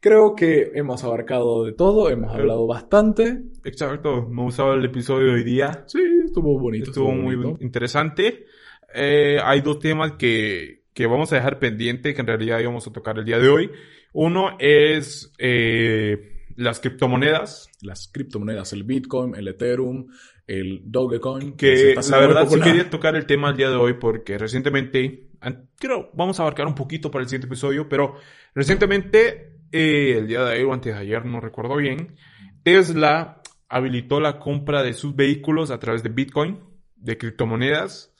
creo que hemos abarcado de todo, hemos hablado bastante. Exacto, me gustaba el episodio de hoy día. Sí, estuvo bonito. Estuvo muy bonito. interesante. Eh, hay dos temas que, que vamos a dejar pendiente, que en realidad íbamos a tocar el día de hoy. Uno es eh, las criptomonedas. Las criptomonedas, el Bitcoin, el Ethereum, el Dogecoin. que está la verdad sí quería tocar el tema el día de hoy porque recientemente, creo, vamos a abarcar un poquito para el siguiente episodio, pero recientemente, eh, el día de ayer o antes de ayer, no recuerdo bien, Tesla habilitó la compra de sus vehículos a través de Bitcoin, de criptomonedas.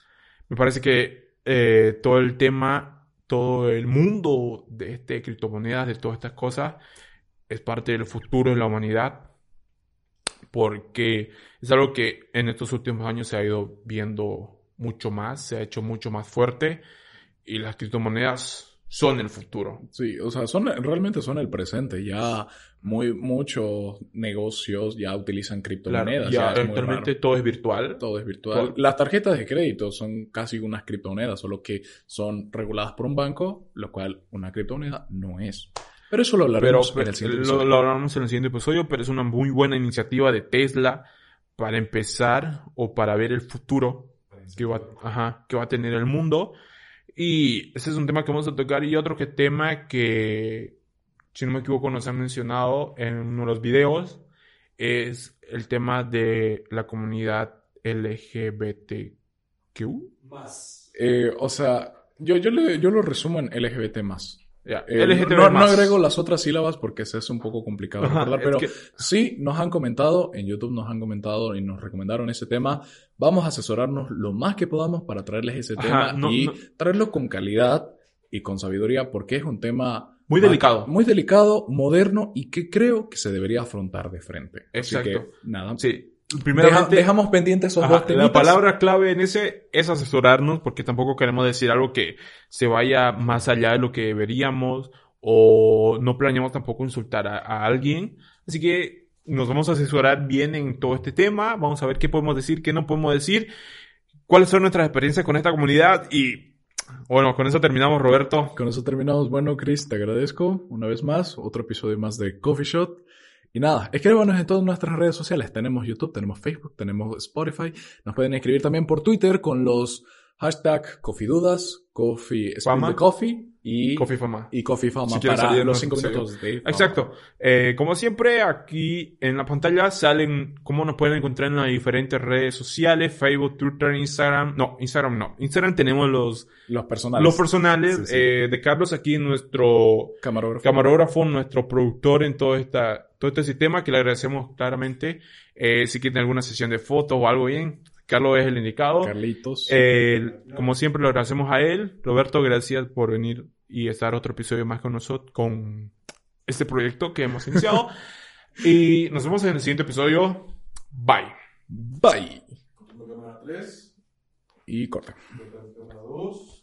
Me parece que eh, todo el tema, todo el mundo de este criptomonedas, de todas estas cosas, es parte del futuro de la humanidad porque es algo que en estos últimos años se ha ido viendo mucho más, se ha hecho mucho más fuerte y las criptomonedas son el futuro. Sí, o sea, son, realmente son el presente. Ya muy, muchos negocios ya utilizan criptomonedas. ya, ya actualmente todo es virtual. Todo es virtual. Las tarjetas de crédito son casi unas criptomonedas, solo que son reguladas por un banco, lo cual una criptomoneda no es. Pero eso lo hablaremos pero en el siguiente lo, episodio. lo hablamos en el siguiente episodio, pero es una muy buena iniciativa de Tesla para empezar o para ver el futuro que va, ajá, que va a tener el mundo. Y ese es un tema que vamos a tocar. Y otro que tema que, si no me equivoco, nos han mencionado en uno de los videos es el tema de la comunidad LGBTQ. Más. Eh, o sea, yo, yo, le- yo lo resumo en LGBT más. Eh, no, no agrego las otras sílabas porque es un poco complicado de Ajá, recordar, pero que- sí nos han comentado, en YouTube nos han comentado y nos recomendaron ese tema. Vamos a asesorarnos lo más que podamos para traerles ese Ajá, tema no- y no- traerlo con calidad y con sabiduría porque es un tema Muy delicado. muy delicado, moderno y que creo que se debería afrontar de frente. Así Exacto. que nada, Sí. Deja- dejamos pendientes esos Ajá, dos la temitas. palabra clave en ese es asesorarnos porque tampoco queremos decir algo que se vaya más allá de lo que deberíamos o no planeamos tampoco insultar a, a alguien. Así que nos vamos a asesorar bien en todo este tema. Vamos a ver qué podemos decir, qué no podemos decir, cuáles son nuestras experiencias con esta comunidad y bueno, con eso terminamos, Roberto. Con eso terminamos. Bueno, Chris, te agradezco una vez más. Otro episodio más de Coffee Shot. Y nada, escríbanos en todas nuestras redes sociales. Tenemos YouTube, tenemos Facebook, tenemos Spotify. Nos pueden escribir también por Twitter con los hashtag CoffeeDudas, Coffee Coffee y Coffee Fama. y Coffee Fama Si para salir los los 5 episodios. minutos de fama. Exacto. Eh, como siempre, aquí en la pantalla salen cómo nos pueden encontrar en las diferentes redes sociales, Facebook, Twitter, Instagram. No, Instagram no. Instagram tenemos los, Los personales. los personales Sí, sí. eh, de Carlos aquí, nuestro camarógrafos. camarógrafo, nuestro productor en todo, esta, todo este sistema, que le agradecemos claramente. Eh, si quieren alguna sesión de fotos o algo bien, Carlos es el indicado. Carlitos. Eh, como siempre, lo agradecemos a él. Roberto, gracias por venir y estar otro episodio más con nosotros, con este proyecto que hemos iniciado. y nos vemos en el siguiente episodio. Bye. Bye. Cámara 3, Y corta. cámara 2.